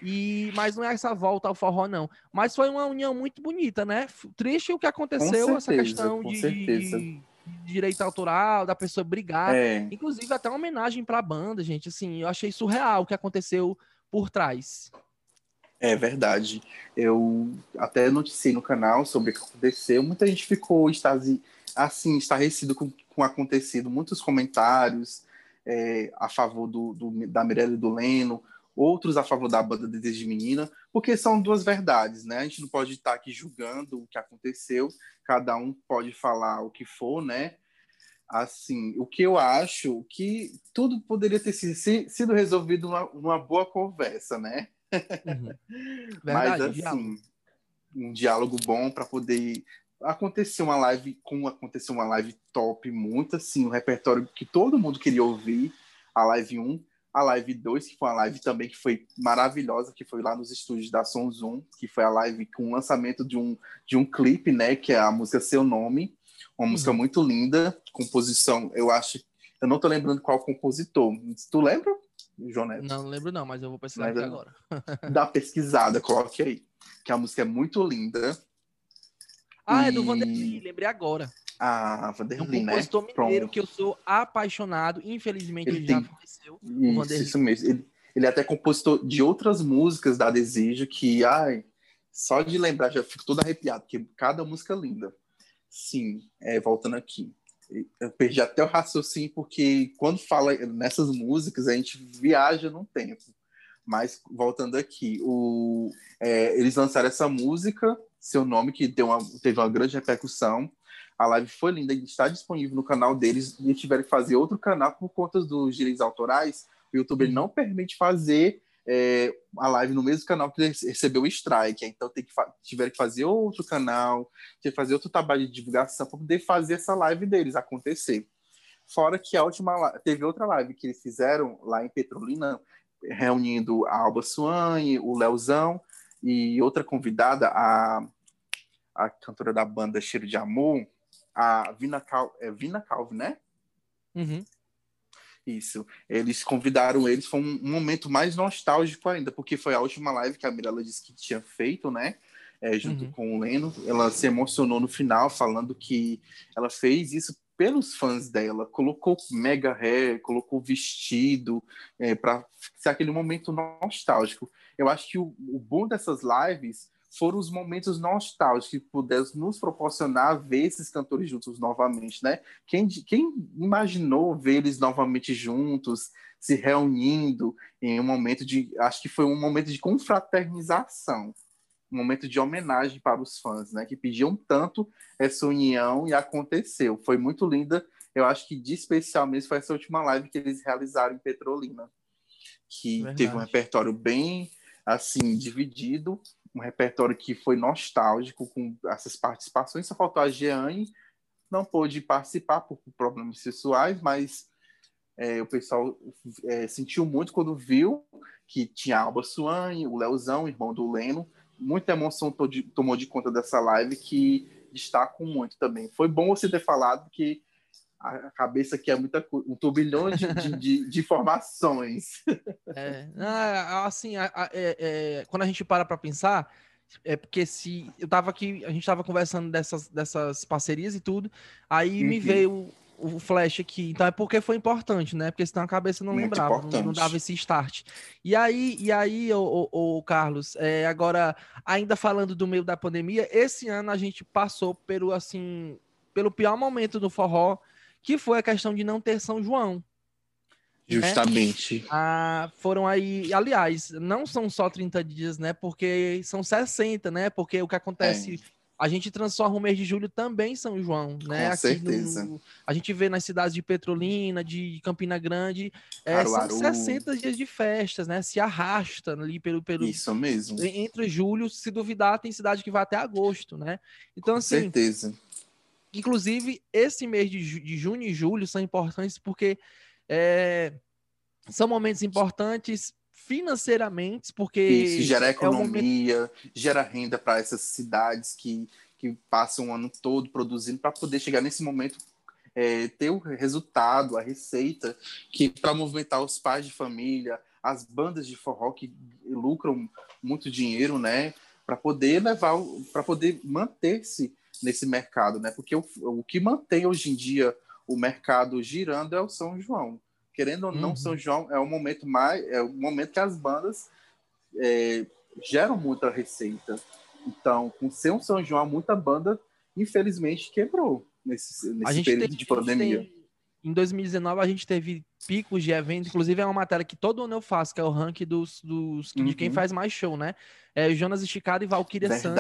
E mas não é essa volta ao forró não, mas foi uma união muito bonita, né? Triste o que aconteceu certeza, essa questão de, direito autoral, da pessoa brigar, é. inclusive até uma homenagem para a banda, gente, assim, eu achei surreal o que aconteceu por trás. É verdade. Eu até noticiei no canal sobre o que aconteceu. Muita gente ficou extasi assim, estarrecido com, com o acontecido, muitos comentários é, a favor do, do, da Mirella e do Leno, outros a favor da banda Desejo de Menina, porque são duas verdades, né? A gente não pode estar aqui julgando o que aconteceu, cada um pode falar o que for, né? Assim, o que eu acho que tudo poderia ter sido resolvido numa, numa boa conversa, né? Uhum. Verdade, Mas assim, diálogo. um diálogo bom para poder aconteceu uma live, como aconteceu uma live top, muito assim, um repertório que todo mundo queria ouvir, a live 1, a live 2, que foi uma live também que foi maravilhosa, que foi lá nos estúdios da Som Zoom, que foi a live com o lançamento de um, de um clipe, né, que é a música Seu Nome, uma música uhum. muito linda, composição, eu acho, eu não tô lembrando qual compositor, tu lembra? João Neto. Não, não lembro não, mas eu vou pesquisar é- agora. Dá pesquisada, coloque aí. Que a música é muito linda. Ah, é do E- Vanderlei, lembrei agora. A É um Vanderlei, né? compositor mineiro Pronto. que eu sou apaixonado. Infelizmente, Ele ele, já tem- faleceu. Isso, Vanderlei. isso mesmo. Ele, ele é até compositor de outras músicas da Desejo que, ai, só de lembrar já fico todo arrepiado, porque cada música é linda. Sim, é, voltando aqui. Eu perdi até o raciocínio, porque quando fala nessas músicas, a gente viaja no tempo. Mas voltando aqui, o, é, eles lançaram essa música, seu nome, que deu uma, teve uma grande repercussão. A live foi linda, está disponível no canal deles. E tiveram que fazer outro canal por conta dos direitos autorais. O YouTube não permite fazer é, a live no mesmo canal que recebeu o strike. Então tem que tiveram que fazer outro canal, tiveram que fazer outro trabalho de divulgação para poder fazer essa live deles acontecer. Fora que a última teve outra live que eles fizeram lá em Petrolina, reunindo a Alba Suane, o Leozão e outra convidada, a, a cantora da banda Cheiro de Amor, a Vina, Cal, é Vina Calvi, né? Uhum. Isso. Eles convidaram eles, foi um, um momento mais nostálgico ainda, porque foi a última live que a Mirella disse que tinha feito, né? É, junto Uhum. com o Leno. Ela se emocionou no final, falando que ela fez isso pelos fãs dela. Colocou mega hair, colocou vestido, é, para ser aquele momento nostálgico. Eu acho que o, o bom dessas lives foram os momentos nostálgicos que puderam nos proporcionar ver esses cantores juntos novamente, né? Quem, quem imaginou ver eles novamente juntos, se reunindo em um momento de. Acho que foi um momento de confraternização, um momento de homenagem para os fãs, né? Que pediam tanto essa união e aconteceu. Foi muito linda. Eu acho que de especial mesmo foi essa última live que eles realizaram em Petrolina, que Verdade. teve um repertório bem assim dividido, um repertório que foi nostálgico com essas participações. Só faltou a Jeane, não pôde participar por problemas sexuais, mas é, o pessoal é, sentiu muito quando viu que tinha a Alba Suane, o Leozão, irmão do Leno. Muita emoção tomou de conta dessa live que destaco muito também. Foi bom você ter falado que a cabeça aqui é muita coisa, um turbilhão de, de, de- informações. É, ah, assim, a- a- é- é, quando a gente para para pensar, é porque se eu tava aqui, a gente tava conversando dessas, dessas parcerias e tudo, aí me Uhum. veio o, o flash aqui. Então é porque foi importante, né? Porque senão a cabeça não Muito lembrava, não, não dava esse start. E aí, e aí, o, o, Carlos, é, agora ainda falando do meio da pandemia, esse ano a gente passou pelo assim, pelo pior momento do forró, que foi a questão de não ter São João. Justamente. Ah, foram aí, aliás, não são só 30 dias, né? Porque são 60, né? Porque o que acontece, a gente transforma o mês de julho também em São João, né? É. Com Aqui certeza. no- a gente vê nas cidades de Petrolina, de Campina Grande, é, são Caruaru. 60 dias de festas, né? Se arrasta ali pelo, pelo Isso mesmo. Com entre julho, se duvidar, tem cidade que vai até agosto, né? Então, assim, certeza. Inclusive, esse mês de, de junho e julho são importantes porque é, são momentos importantes financeiramente, porque Isso, gera é o momento- economia, gera renda para essas cidades que, que passam o ano todo produzindo para poder chegar nesse momento é, ter o resultado, a receita que para movimentar os pais de família, as bandas de forró que lucram muito dinheiro, né, para poder levar, para poder manter-se nesse mercado, né? Porque o, o que mantém hoje em dia o mercado girando é o São João. Querendo ou não, Uhum. São João é o momento mais, é o momento que as bandas é, geram muita receita. Então, com ser um São João, muita banda, infelizmente, quebrou nesse, nesse período tem- de pandemia. em 2019 a gente teve picos de evento, inclusive é uma matéria que todo ano eu faço, que é o ranking dos, dos de quem Uhum. faz mais show, né? É Jonas Esticado e Valkyria Santos.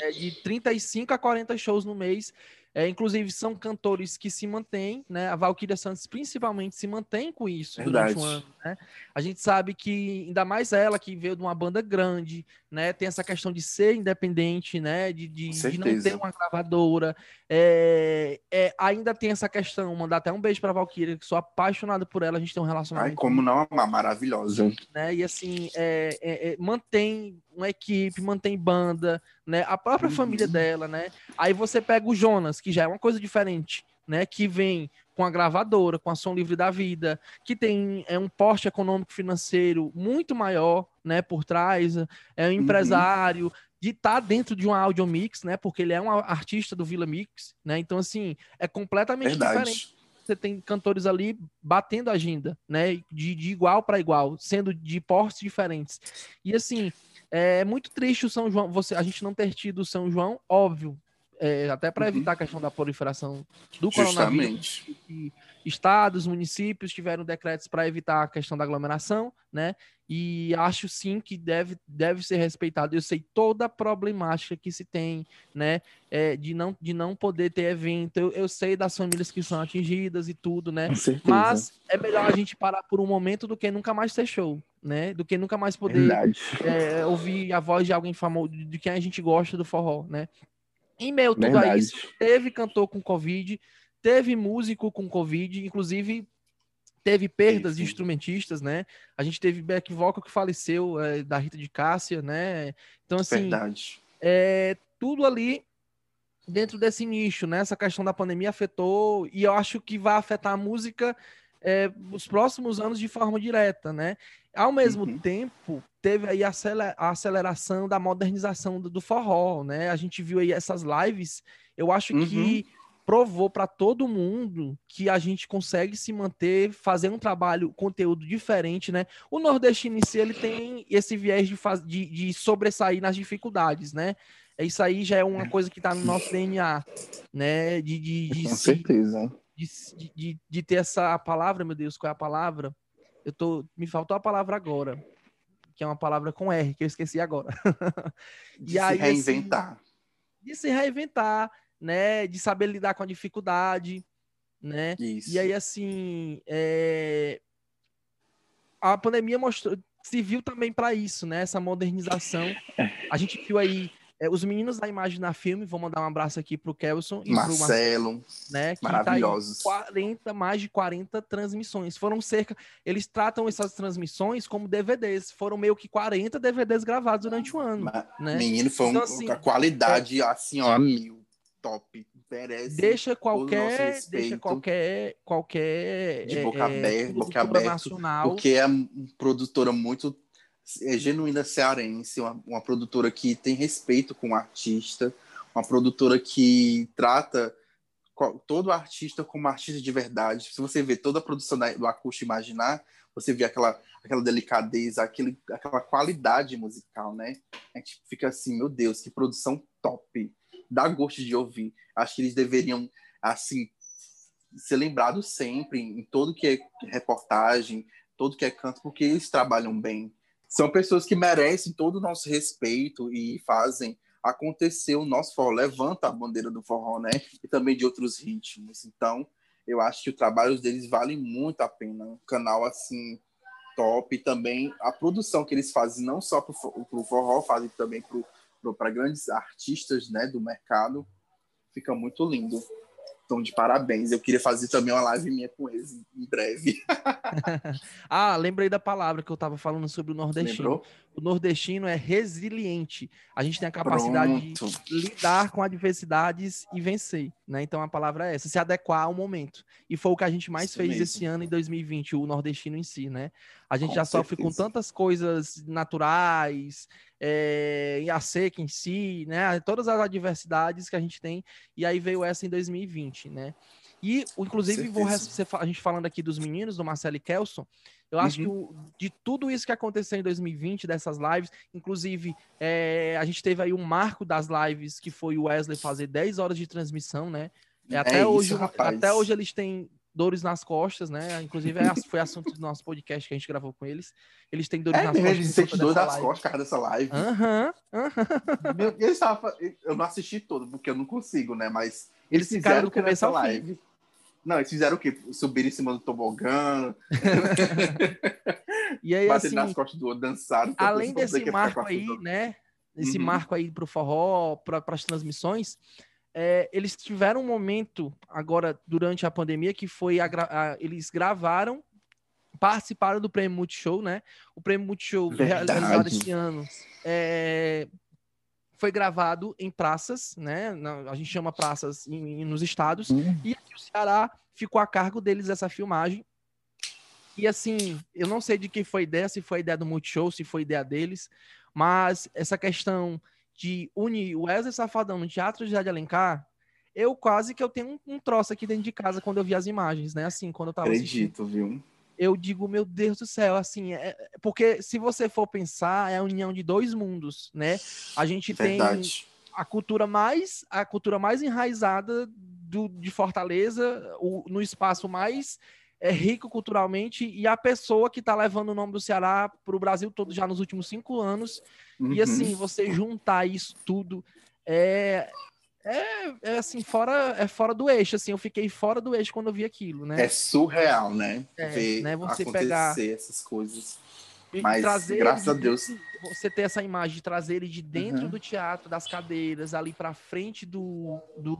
É de 35 a 40 shows no mês. É, inclusive, são cantores que se mantêm, né? A Valkyria Santos, principalmente, se mantém com isso Verdade. durante o ano, né? A gente sabe que, ainda mais ela, que veio de uma banda grande, né? Tem essa questão de ser independente, né? De, de, de não ter uma gravadora. É, é, ainda tem essa questão, mandar até um beijo pra Valkyria, que sou apaixonado por ela, a gente tem um relacionamento Ai, como não amar, maravilhosa. né? E assim, é, é, é, mantém uma equipe, mantém banda, né? A própria Uhum. família dela, né? Aí você pega o Jonas, que já é uma coisa diferente, né? Que vem com a gravadora, com a Som Livre da Vida, que tem é um porte econômico financeiro muito maior, né, por trás, é um uhum. empresário, uhum. de estar tá dentro de um audio mix, né, porque ele é um artista do Vila Mix, né, então assim, é completamente Verdade. diferente. Você tem cantores ali batendo agenda, né, de, de igual para igual, sendo de portes diferentes. E assim, é muito triste o São João, você, a gente não ter tido o São João, óbvio, é, até para uhum. evitar a questão da proliferação do Justamente. coronavírus. Estados, municípios tiveram decretos para evitar a questão da aglomeração, né? E acho sim que deve, deve ser respeitado. Eu sei toda a problemática que se tem, né? É, de, não, de não poder ter evento. Eu, eu sei das famílias que são atingidas e tudo, né? Mas é melhor a gente parar por um momento do que nunca mais ter show, né? Do que nunca mais poder é, ouvir a voz de alguém famoso, de quem a gente gosta do forró, né? Em meio tudo a isso, teve cantor com Covid, teve músico com Covid, inclusive teve perdas de instrumentistas, né? A gente teve back vocal que faleceu é, da Rita de Cássia, né? Então, assim, Verdade. é tudo ali dentro desse nicho, né? Essa questão da pandemia afetou, e eu acho que vai afetar a música é, os próximos anos de forma direta, né? Ao mesmo uhum. tempo, teve aí a aceleração da modernização do, forró, né? A gente viu aí essas lives, eu acho uhum. que provou para todo mundo que a gente consegue se manter, fazer um trabalho, conteúdo diferente, né? O nordestino em si, ele tem esse viés de, faz, de, de sobressair nas dificuldades, né? Isso aí já é uma é. coisa que está no nosso DNA, né? De, de, de Com se, certeza. De, de, de ter essa palavra, meu Deus, qual é a palavra? Eu tô, me faltou a palavra agora que é uma palavra com R, que eu esqueci agora. De e se aí, reinventar. Assim, de se reinventar, né? De saber lidar com a dificuldade, né? Isso. E aí, assim, é... a pandemia mostrou, se viu também para isso, né? Essa modernização. A gente viu aí é, os meninos da Imagem na Filme, vou mandar um abraço aqui pro Kelson e Marcelo, pro Marcelo, né, que maravilhosos. Tá 40, mais de 40 transmissões. Foram cerca, eles tratam essas transmissões como DVDs. Foram meio que 40 DVDs gravados durante o ano, Mas, né? Menino, foi então, um, assim, a qualidade é, assim, ó, mil, top. Merece deixa qualquer, deixa qualquer, qualquer de boca é, aberta, boca aberta, nacional. porque é uma produtora muito é genuína cearense, uma, uma produtora que tem respeito com o artista, uma produtora que trata todo artista como artista de verdade. Se você vê toda a produção do Acústico Imaginar, você vê aquela, aquela delicadeza, aquele, aquela qualidade musical, né? A gente fica assim, meu Deus, que produção top. Dá gosto de ouvir. Acho que eles deveriam, assim, ser lembrados sempre em todo que é reportagem, todo que é canto, porque eles trabalham bem são pessoas que merecem todo o nosso respeito e fazem acontecer o nosso forró, levanta a bandeira do forró, né? E também de outros ritmos. Então, eu acho que o trabalho deles vale muito a pena. Um canal assim top e também a produção que eles fazem não só para o forró, fazem também para grandes artistas, né, do mercado. Fica muito lindo. Então, de parabéns. Eu queria fazer também uma live minha com eles em breve. ah, lembrei da palavra que eu estava falando sobre o nordestino. Lembrou? O nordestino é resiliente. A gente tem a capacidade Pronto. de lidar com adversidades e vencer, né? Então a palavra é essa, se adequar ao momento. E foi o que a gente mais Isso fez mesmo. esse ano em 2020, o nordestino em si, né? A gente com já certeza. sofre com tantas coisas naturais, é, a seca em si, né? Todas as adversidades que a gente tem, e aí veio essa em 2020, né? E, inclusive, vou, a gente falando aqui dos meninos, do Marcelo e Kelson, eu acho uhum. que o, de tudo isso que aconteceu em 2020, dessas lives, inclusive, é, a gente teve aí um marco das lives, que foi o Wesley fazer 10 horas de transmissão, né? É, até, é hoje, até hoje eles têm dores nas costas, né? Inclusive, é, foi assunto do nosso podcast que a gente gravou com eles. Eles têm dores é, nas costas. Eles sentem dor nas costas cara dessa live. Aham, uhum, uhum. eles eu não assisti todo, porque eu não consigo, né? Mas eles, eles fizeram do começo ao live. Fim. Não, eles fizeram o quê? Subir em cima do tobogã. e aí, assim, nas costas do outro, dançaram. Além desse marco aí, né? Esse uhum. marco aí pro forró, para as transmissões, é, eles tiveram um momento agora durante a pandemia que foi a, a, eles gravaram participaram do Prêmio Multishow, né? O Prêmio Multishow Verdade. realizado esse ano é, foi gravado em praças, né? A gente chama praças em, nos estados, uhum. e aqui o Ceará ficou a cargo deles essa filmagem. E assim, eu não sei de quem foi a ideia, se foi a ideia do Multishow, se foi a ideia deles, mas essa questão de unir o Wesley Safadão no Teatro de Alencar, eu quase que eu tenho um, um, troço aqui dentro de casa quando eu vi as imagens, né? Assim, quando eu tava Acredito, assistindo. viu? Eu digo, meu Deus do céu, assim, é, é, porque se você for pensar, é a união de dois mundos, né? A gente Verdade. tem a cultura mais a cultura mais enraizada do, de Fortaleza, o, no espaço mais é rico culturalmente e a pessoa que está levando o nome do Ceará para o Brasil todo já nos últimos cinco anos. Uhum. E assim, você juntar isso tudo é, é, é, assim, fora, é fora do eixo, assim, eu fiquei fora do eixo quando eu vi aquilo, né? É surreal, né? É, Ver né? Você acontecer pegar... essas coisas. Mas, graças a Deus. Você ter essa imagem de trazer ele de dentro uhum. do teatro, das cadeiras, ali para frente do, do,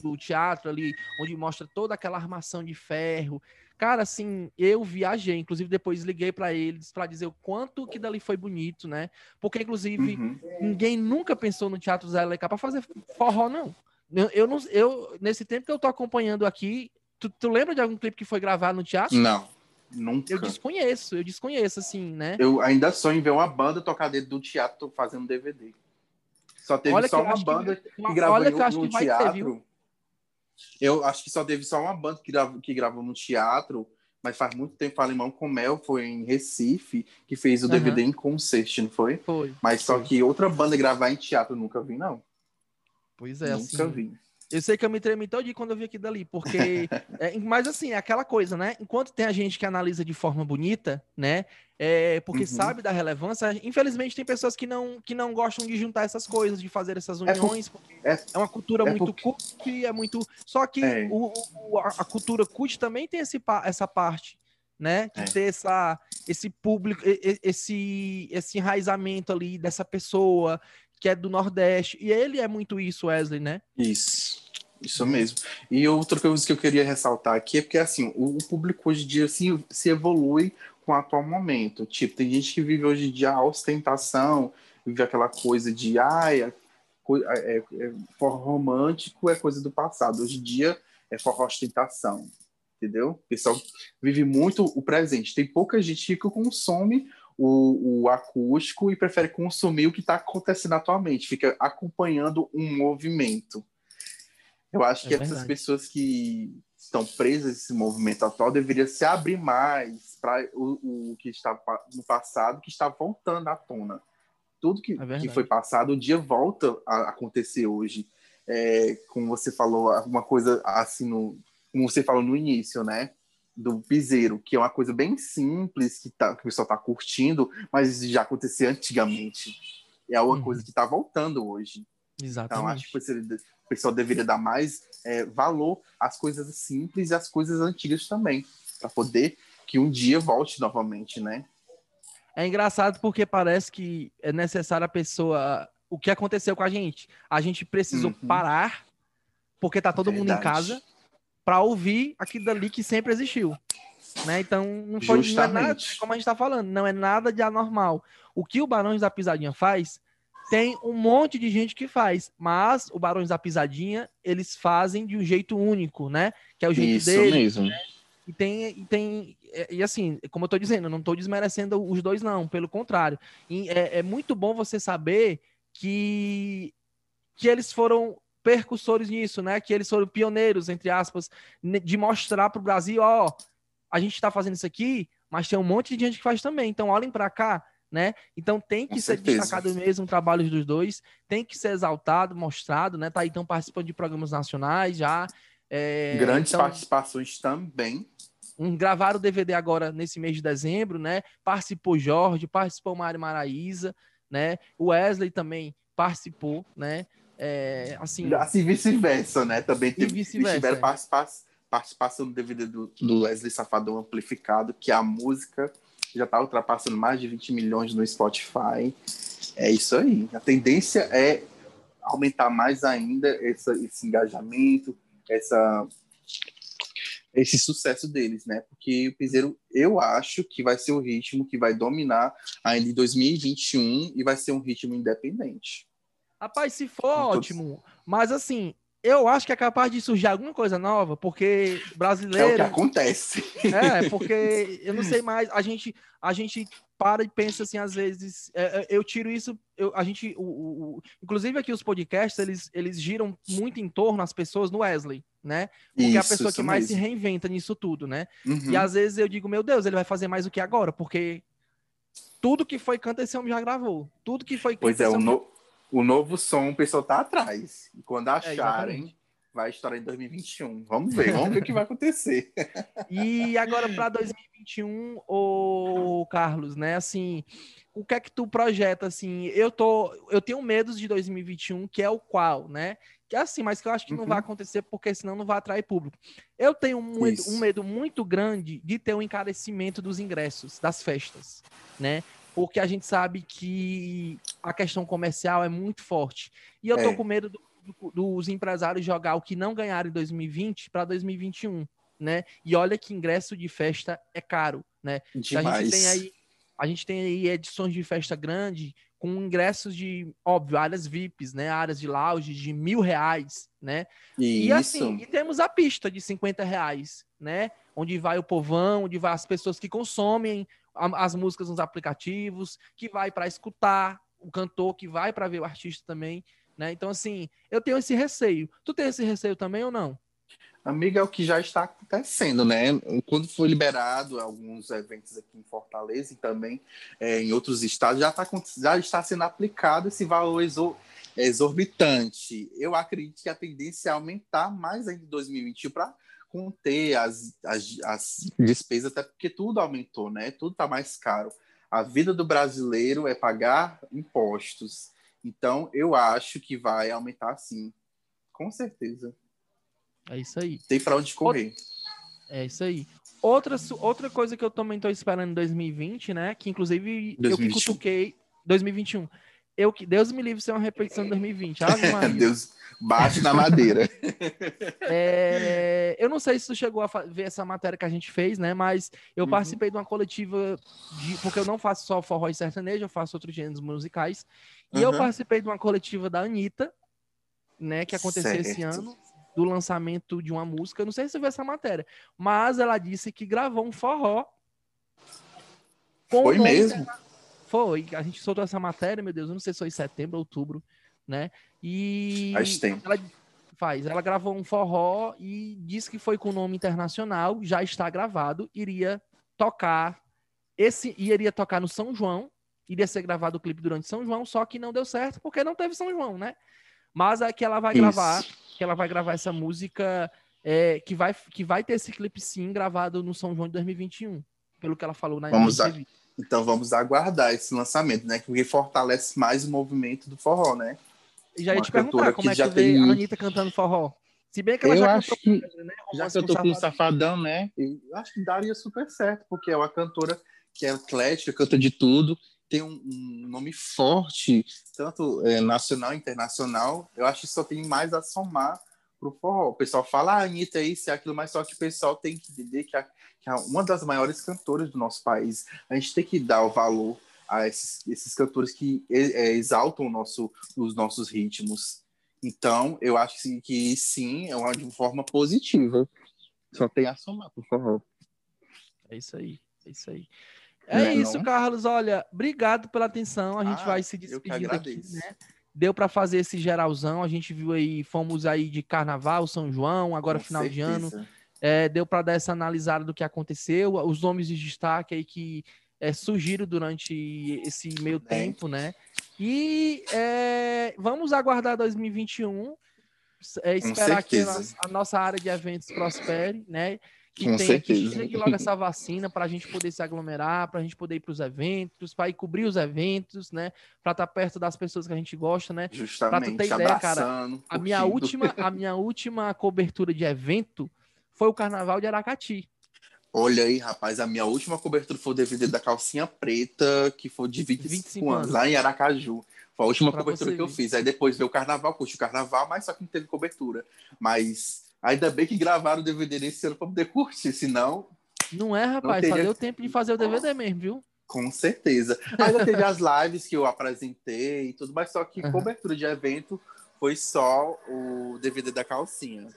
do, teatro, ali, onde mostra toda aquela armação de ferro. Cara, assim, eu viajei, inclusive depois liguei para eles para dizer o quanto que dali foi bonito, né? Porque, inclusive, uhum. ninguém nunca pensou no Teatro Zé Leca para fazer forró, não. Eu, eu, não. eu, nesse tempo que eu tô acompanhando aqui, tu, tu lembra de algum clipe que foi gravado no teatro? Não. Nunca. Eu desconheço, eu desconheço, assim, né? Eu ainda sonho em ver uma banda tocar dentro do teatro fazendo DVD. Só teve olha só uma banda que, que gravou olha que no, no teatro. Ter, eu acho que só teve só uma banda que gravou, que gravou no teatro, mas faz muito tempo a Limão com Mel foi em Recife, que fez o uhum. DVD em concert, não foi? Foi. Mas só que outra banda gravar em teatro nunca vi, não. Pois é, Nunca assim, vi. Eu sei que eu me tremi todo quando eu vi aquilo dali, porque. é, mas assim, é aquela coisa, né? Enquanto tem a gente que analisa de forma bonita, né? É, porque uhum. sabe da relevância, infelizmente tem pessoas que não, que não gostam de juntar essas coisas, de fazer essas é uniões, é, é, é uma cultura é muito porque... cult, é muito. Só que é. o, o, a cultura cult também tem esse, essa parte, né? De é. ter essa, esse público, esse, esse enraizamento ali dessa pessoa que é do Nordeste. E ele é muito isso, Wesley, né? Isso. Isso mesmo. E outra coisa que eu queria ressaltar aqui é porque, assim, o, público hoje em dia se, se evolui com o atual momento. Tipo, tem gente que vive hoje em dia a ostentação, vive aquela coisa de, ai, é, é, é, forró romântico é coisa do passado. Hoje em dia é forró ostentação, entendeu? O pessoal vive muito o presente. Tem pouca gente que consome o, o acústico e prefere consumir o que está acontecendo atualmente, fica acompanhando um movimento. Eu acho é que verdade. essas pessoas que estão presas nesse movimento atual deveriam se abrir mais para o, o, que estava no passado, que está voltando à tona. Tudo que, é que foi passado, um dia volta a acontecer hoje. É, como você falou, uma coisa assim, no, como você falou no início, né? Do piseiro, que é uma coisa bem simples, que, tá, que o pessoal está curtindo, mas já acontecia antigamente. É uma uhum. coisa que está voltando hoje. Exatamente. Então, acho que o pessoal deveria dar mais é, valor às coisas simples e às coisas antigas também, para poder que um dia volte novamente, né? É engraçado porque parece que é necessário a pessoa. O que aconteceu com a gente? A gente precisou uhum. parar, porque tá todo Verdade. mundo em casa, para ouvir aquilo dali que sempre existiu. Né? Então, não foi não é nada, como a gente está falando, não é nada de anormal. O que o Barões da Pisadinha faz tem um monte de gente que faz, mas o Barões da Pisadinha, eles fazem de um jeito único, né? Que é o jeito Isso deles. mesmo. Né? E tem, e tem e assim, como eu tô dizendo, eu não tô desmerecendo os dois, não, pelo contrário. E é, é muito bom você saber que, que eles foram percussores nisso, né? Que eles foram pioneiros, entre aspas, de mostrar para o Brasil, ó, a gente está fazendo isso aqui, mas tem um monte de gente que faz também. Então, olhem para cá, né? Então tem que Com ser certeza. destacado mesmo o trabalho dos dois, tem que ser exaltado, mostrado, né? Tá aí, então participando de programas nacionais já. É, Grandes então, participações também. Um, gravaram o DVD agora nesse mês de dezembro, né? Participou Jorge, participou Mário Maraíza, né? O Wesley também participou, né? É, assim, assim vice-versa, né? Também teve, tiveram é. participação, participação do DVD do, do Wesley Safadão Amplificado, que a música já está ultrapassando mais de 20 milhões no Spotify. É isso aí. A tendência é aumentar mais ainda essa, esse engajamento, essa, esse sucesso deles, né? Porque o Piseiro, eu acho que vai ser o ritmo que vai dominar ainda em 2021 e vai ser um ritmo independente. Rapaz, se for ótimo, mas assim, eu acho que é capaz de surgir alguma coisa nova, porque brasileiro. É o que acontece. É, porque eu não sei mais. A gente, a gente para e pensa assim, às vezes. É, é eu tiro isso. Eu, a gente. O, o, inclusive aqui os podcasts, eles, eles giram muito em torno as pessoas no Wesley, né? Porque isso, é a pessoa que mais mesmo. se reinventa nisso tudo, né? Uhum. E às vezes eu digo, meu Deus, ele vai fazer mais o que agora? Porque tudo que foi canta esse homem já gravou. Tudo que foi Pois é, o, no, o novo som, o pessoal tá atrás. E quando é, acharem, é, vai estourar em 2021. Vamos ver, vamos ver o que vai acontecer. E agora para 2021, o Carlos, né? Assim, o que é que tu projeta assim? Eu tô, eu tenho medos de 2021, que é o qual, né? Que é assim, mas que eu acho que uhum. não vai uhum. acontecer porque senão não vai atrair público. Eu tenho um medo, um medo muito grande de ter um encarecimento dos ingressos das festas, né? Porque a gente sabe que a questão comercial é muito forte. E eu tô é. com medo do, do, dos empresários jogar o que não ganharam em 2020 para 2021, né? E olha que ingresso de festa é caro, né? Demais. A gente tem aí, a gente tem aí edições de festa grande com ingressos de, óbvio, áreas VIPs, né? Áreas de lounge de mil reais, né? Isso. E assim, e temos a pista de 50 reais, né? Onde vai o povão, onde vai as pessoas que consomem as músicas nos aplicativos, que vai para escutar o cantor, que vai para ver o artista também, né? Então, assim, eu tenho esse receio. Tu tem esse receio também ou não? Amiga, é o que já está acontecendo, né? Quando foi liberado alguns eventos aqui em Fortaleza e também é, em outros estados, já, tá, já está sendo aplicado esse valor exorbitante. Eu acredito que a tendência é aumentar mais ainda em 2021 para conter as, as, as despesas, até porque tudo aumentou, né? Tudo está mais caro. A vida do brasileiro é pagar impostos. Então, eu acho que vai aumentar sim. Com certeza. É isso aí. Tem para onde correr. É isso aí. Outra, outra coisa que eu também estou esperando em 2020, né? Que inclusive 2021. eu que cutuquei. 2021 eu que Deus me livre ser uma repetição de 2020. Deus bate na madeira. É, eu não sei se tu chegou a ver essa matéria que a gente fez, né? Mas eu uhum. participei de uma coletiva de, porque eu não faço só forró e sertanejo, eu faço outros gêneros musicais. E uhum. eu participei de uma coletiva da Anitta, né? Que aconteceu certo. esse ano do lançamento de uma música. Não sei se você viu essa matéria, mas ela disse que gravou um forró. Foi mesmo? Foi, a gente soltou essa matéria, meu Deus, eu não sei se foi em setembro, outubro, né? E faz tempo. Ela faz, ela gravou um forró e disse que foi com nome internacional, já está gravado, iria tocar esse iria tocar no São João, iria ser gravado o clipe durante São João, só que não deu certo porque não teve São João, né? Mas é que ela vai Isso. gravar, que ela vai gravar essa música é, que vai que vai ter esse clipe sim gravado no São João de 2021, pelo que ela falou na Vamos entrevista. Então vamos aguardar esse lançamento, né? Porque fortalece mais o movimento do forró, né? E já ia Uma te perguntar como é que já tem... a Anitta cantando forró. Se bem que ela eu já acho que, né? já que eu tô com o Safadão, né? Eu acho que daria super certo, porque é uma cantora que é atlética, canta de tudo, tem um, um nome forte, tanto é, nacional e internacional. Eu acho que só tem mais a somar pro forró. O pessoal fala, ah, Anitta é isso e aquilo, mas só que o pessoal tem que entender que, a, que é uma das maiores cantoras do nosso país. A gente tem que dar o valor a esses, esses cantores que é, exaltam nosso, os nossos ritmos. Então, eu acho que, que sim, é uma de forma positiva. Só tem a somar, por favor. É isso aí, é isso aí. É, é isso, não? Carlos. Olha, obrigado pela atenção. A gente ah, vai se despedir daqui, né? deu para fazer esse geralzão. A gente viu aí, fomos aí de Carnaval, São João, agora Com final certeza. de ano. É, deu para dar essa analisada do que aconteceu, os nomes de destaque aí que é, surgiram durante esse meio é. tempo, né? E é, vamos aguardar 2021, é, esperar que a, a nossa área de eventos prospere, né? que Com tem que chegue logo essa vacina para a gente poder se aglomerar, para a gente poder ir para os eventos, para ir cobrir os eventos, né? Para estar tá perto das pessoas que a gente gosta, né? Justamente. Para tu ter ideia, cara, a minha última, a minha última cobertura de evento foi o Carnaval de Aracati. Olha aí, rapaz, a minha última cobertura foi o DVD da calcinha preta, que foi de 25, 25 anos, lá em Aracaju. Foi a última pra cobertura que eu fiz. Aí depois veio o carnaval, curti o carnaval, mas só que não teve cobertura. Mas Ainda bem que gravaram o DVD nesse ano para poder curtir, senão. Não é, rapaz, não teria... só deu tempo de fazer o DVD mesmo, viu? Com certeza. Ainda teve as lives que eu apresentei e tudo, mas só que cobertura de evento foi só o DVD da calcinha.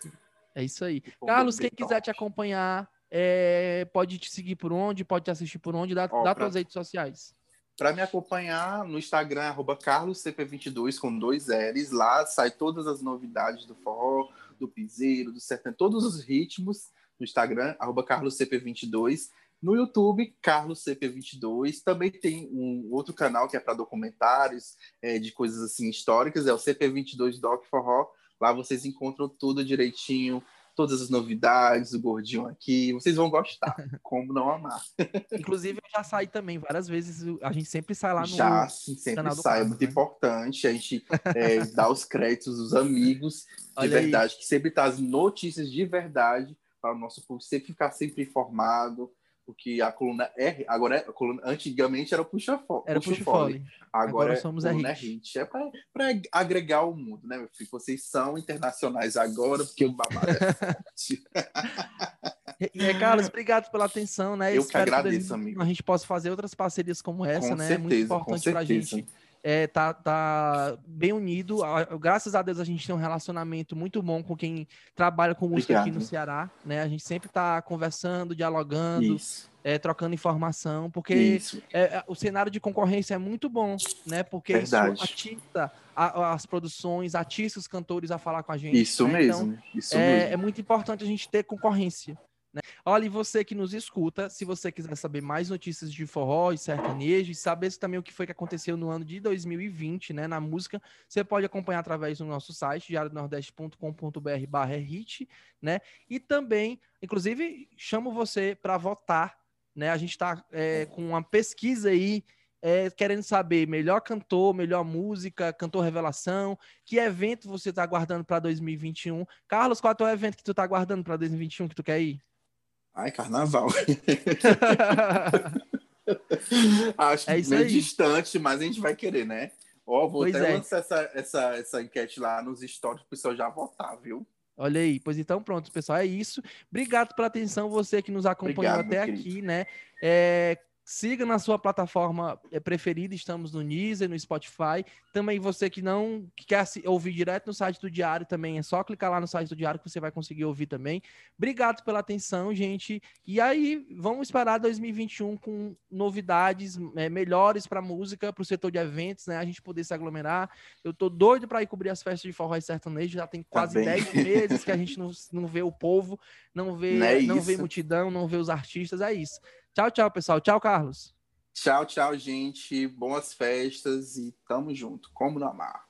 É isso aí. Carlos, quem quiser te acompanhar, é, pode te seguir por onde, pode te assistir por onde, dá, Ó, dá pra... tuas redes sociais. Para me acompanhar no Instagram, carloscp22 com dois L's. Lá sai todas as novidades do forró, do piseiro, do sertão, todos os ritmos no Instagram, carloscp22. No YouTube, Carlos CP22. Também tem um outro canal que é para documentários é, de coisas assim históricas, é o CP22 Doc Forró. Lá vocês encontram tudo direitinho, todas as novidades, o gordinho aqui. Vocês vão gostar, como não amar. Inclusive, eu já saí também várias vezes. A gente sempre sai lá no. Já, sim, sempre sai. é muito né? importante. A gente é, dá os créditos dos amigos de Olha verdade, aí. que sempre traz notícias de verdade para o nosso público sempre ficar sempre informado porque a coluna R, agora é, a coluna, antigamente era o puxa fole. Era puxa fole. Agora, agora é somos a coluna hit. É para agregar o mundo, né, meu filho? Vocês são internacionais agora, porque o babado é forte. Carlos, obrigado pela atenção, né? Eu Espero que agradeço, que amigo. A gente possa fazer outras parcerias como essa, com né? Certeza, é muito importante para a gente é, tá, tá bem unido. Graças a Deus a gente tem um relacionamento muito bom com quem trabalha com música Obrigado. aqui no Ceará, né? A gente sempre está conversando, dialogando, é, trocando informação, porque é, é, o cenário de concorrência é muito bom, né? Porque Verdade. isso atiça a, as produções, atiça os cantores a falar com a gente. Isso né? mesmo. Então, isso é, mesmo. é muito importante a gente ter concorrência. Olha, e você que nos escuta, se você quiser saber mais notícias de forró e sertanejo, e saber também o que foi que aconteceu no ano de 2020, né, na música, você pode acompanhar através do nosso site, diariodonordeste.com.br barra hit, né, e também, inclusive, chamo você para votar, né, a gente está é, com uma pesquisa aí, é, querendo saber melhor cantor, melhor música, cantor revelação, que evento você está aguardando para 2021. Carlos, qual é o evento que tu está aguardando para 2021 que tu quer ir? Ai, carnaval. Acho é meio aí. distante, mas a gente vai querer, né? Ó, vou pois até é. lançar essa, essa, essa enquete lá nos stories para o pessoal já votar, viu? Olha aí, pois então pronto, pessoal, é isso. Obrigado pela atenção, você que nos acompanhou Obrigado, até aqui, né? É, Siga na sua plataforma eh, preferida, estamos no Deezer, no Spotify. Também você que não que quer ouvir direto no site do Diário também, é só clicar lá no site do Diário que você vai conseguir ouvir também. Obrigado pela atenção, gente. E aí, vamos esperar 2021 com novidades é, melhores para música, para o setor de eventos, né? A gente poder se aglomerar. Eu tô doido para ir cobrir as festas de forró e sertanejo, já tem tá quase tá 10 meses que a gente não, não vê o povo, não vê, não, é não vê multidão, não vê os artistas, é isso. Tchau, tchau, pessoal. Tchau, Carlos. Tchau, tchau, gente. Boas festas e tamo junto. Como no amar.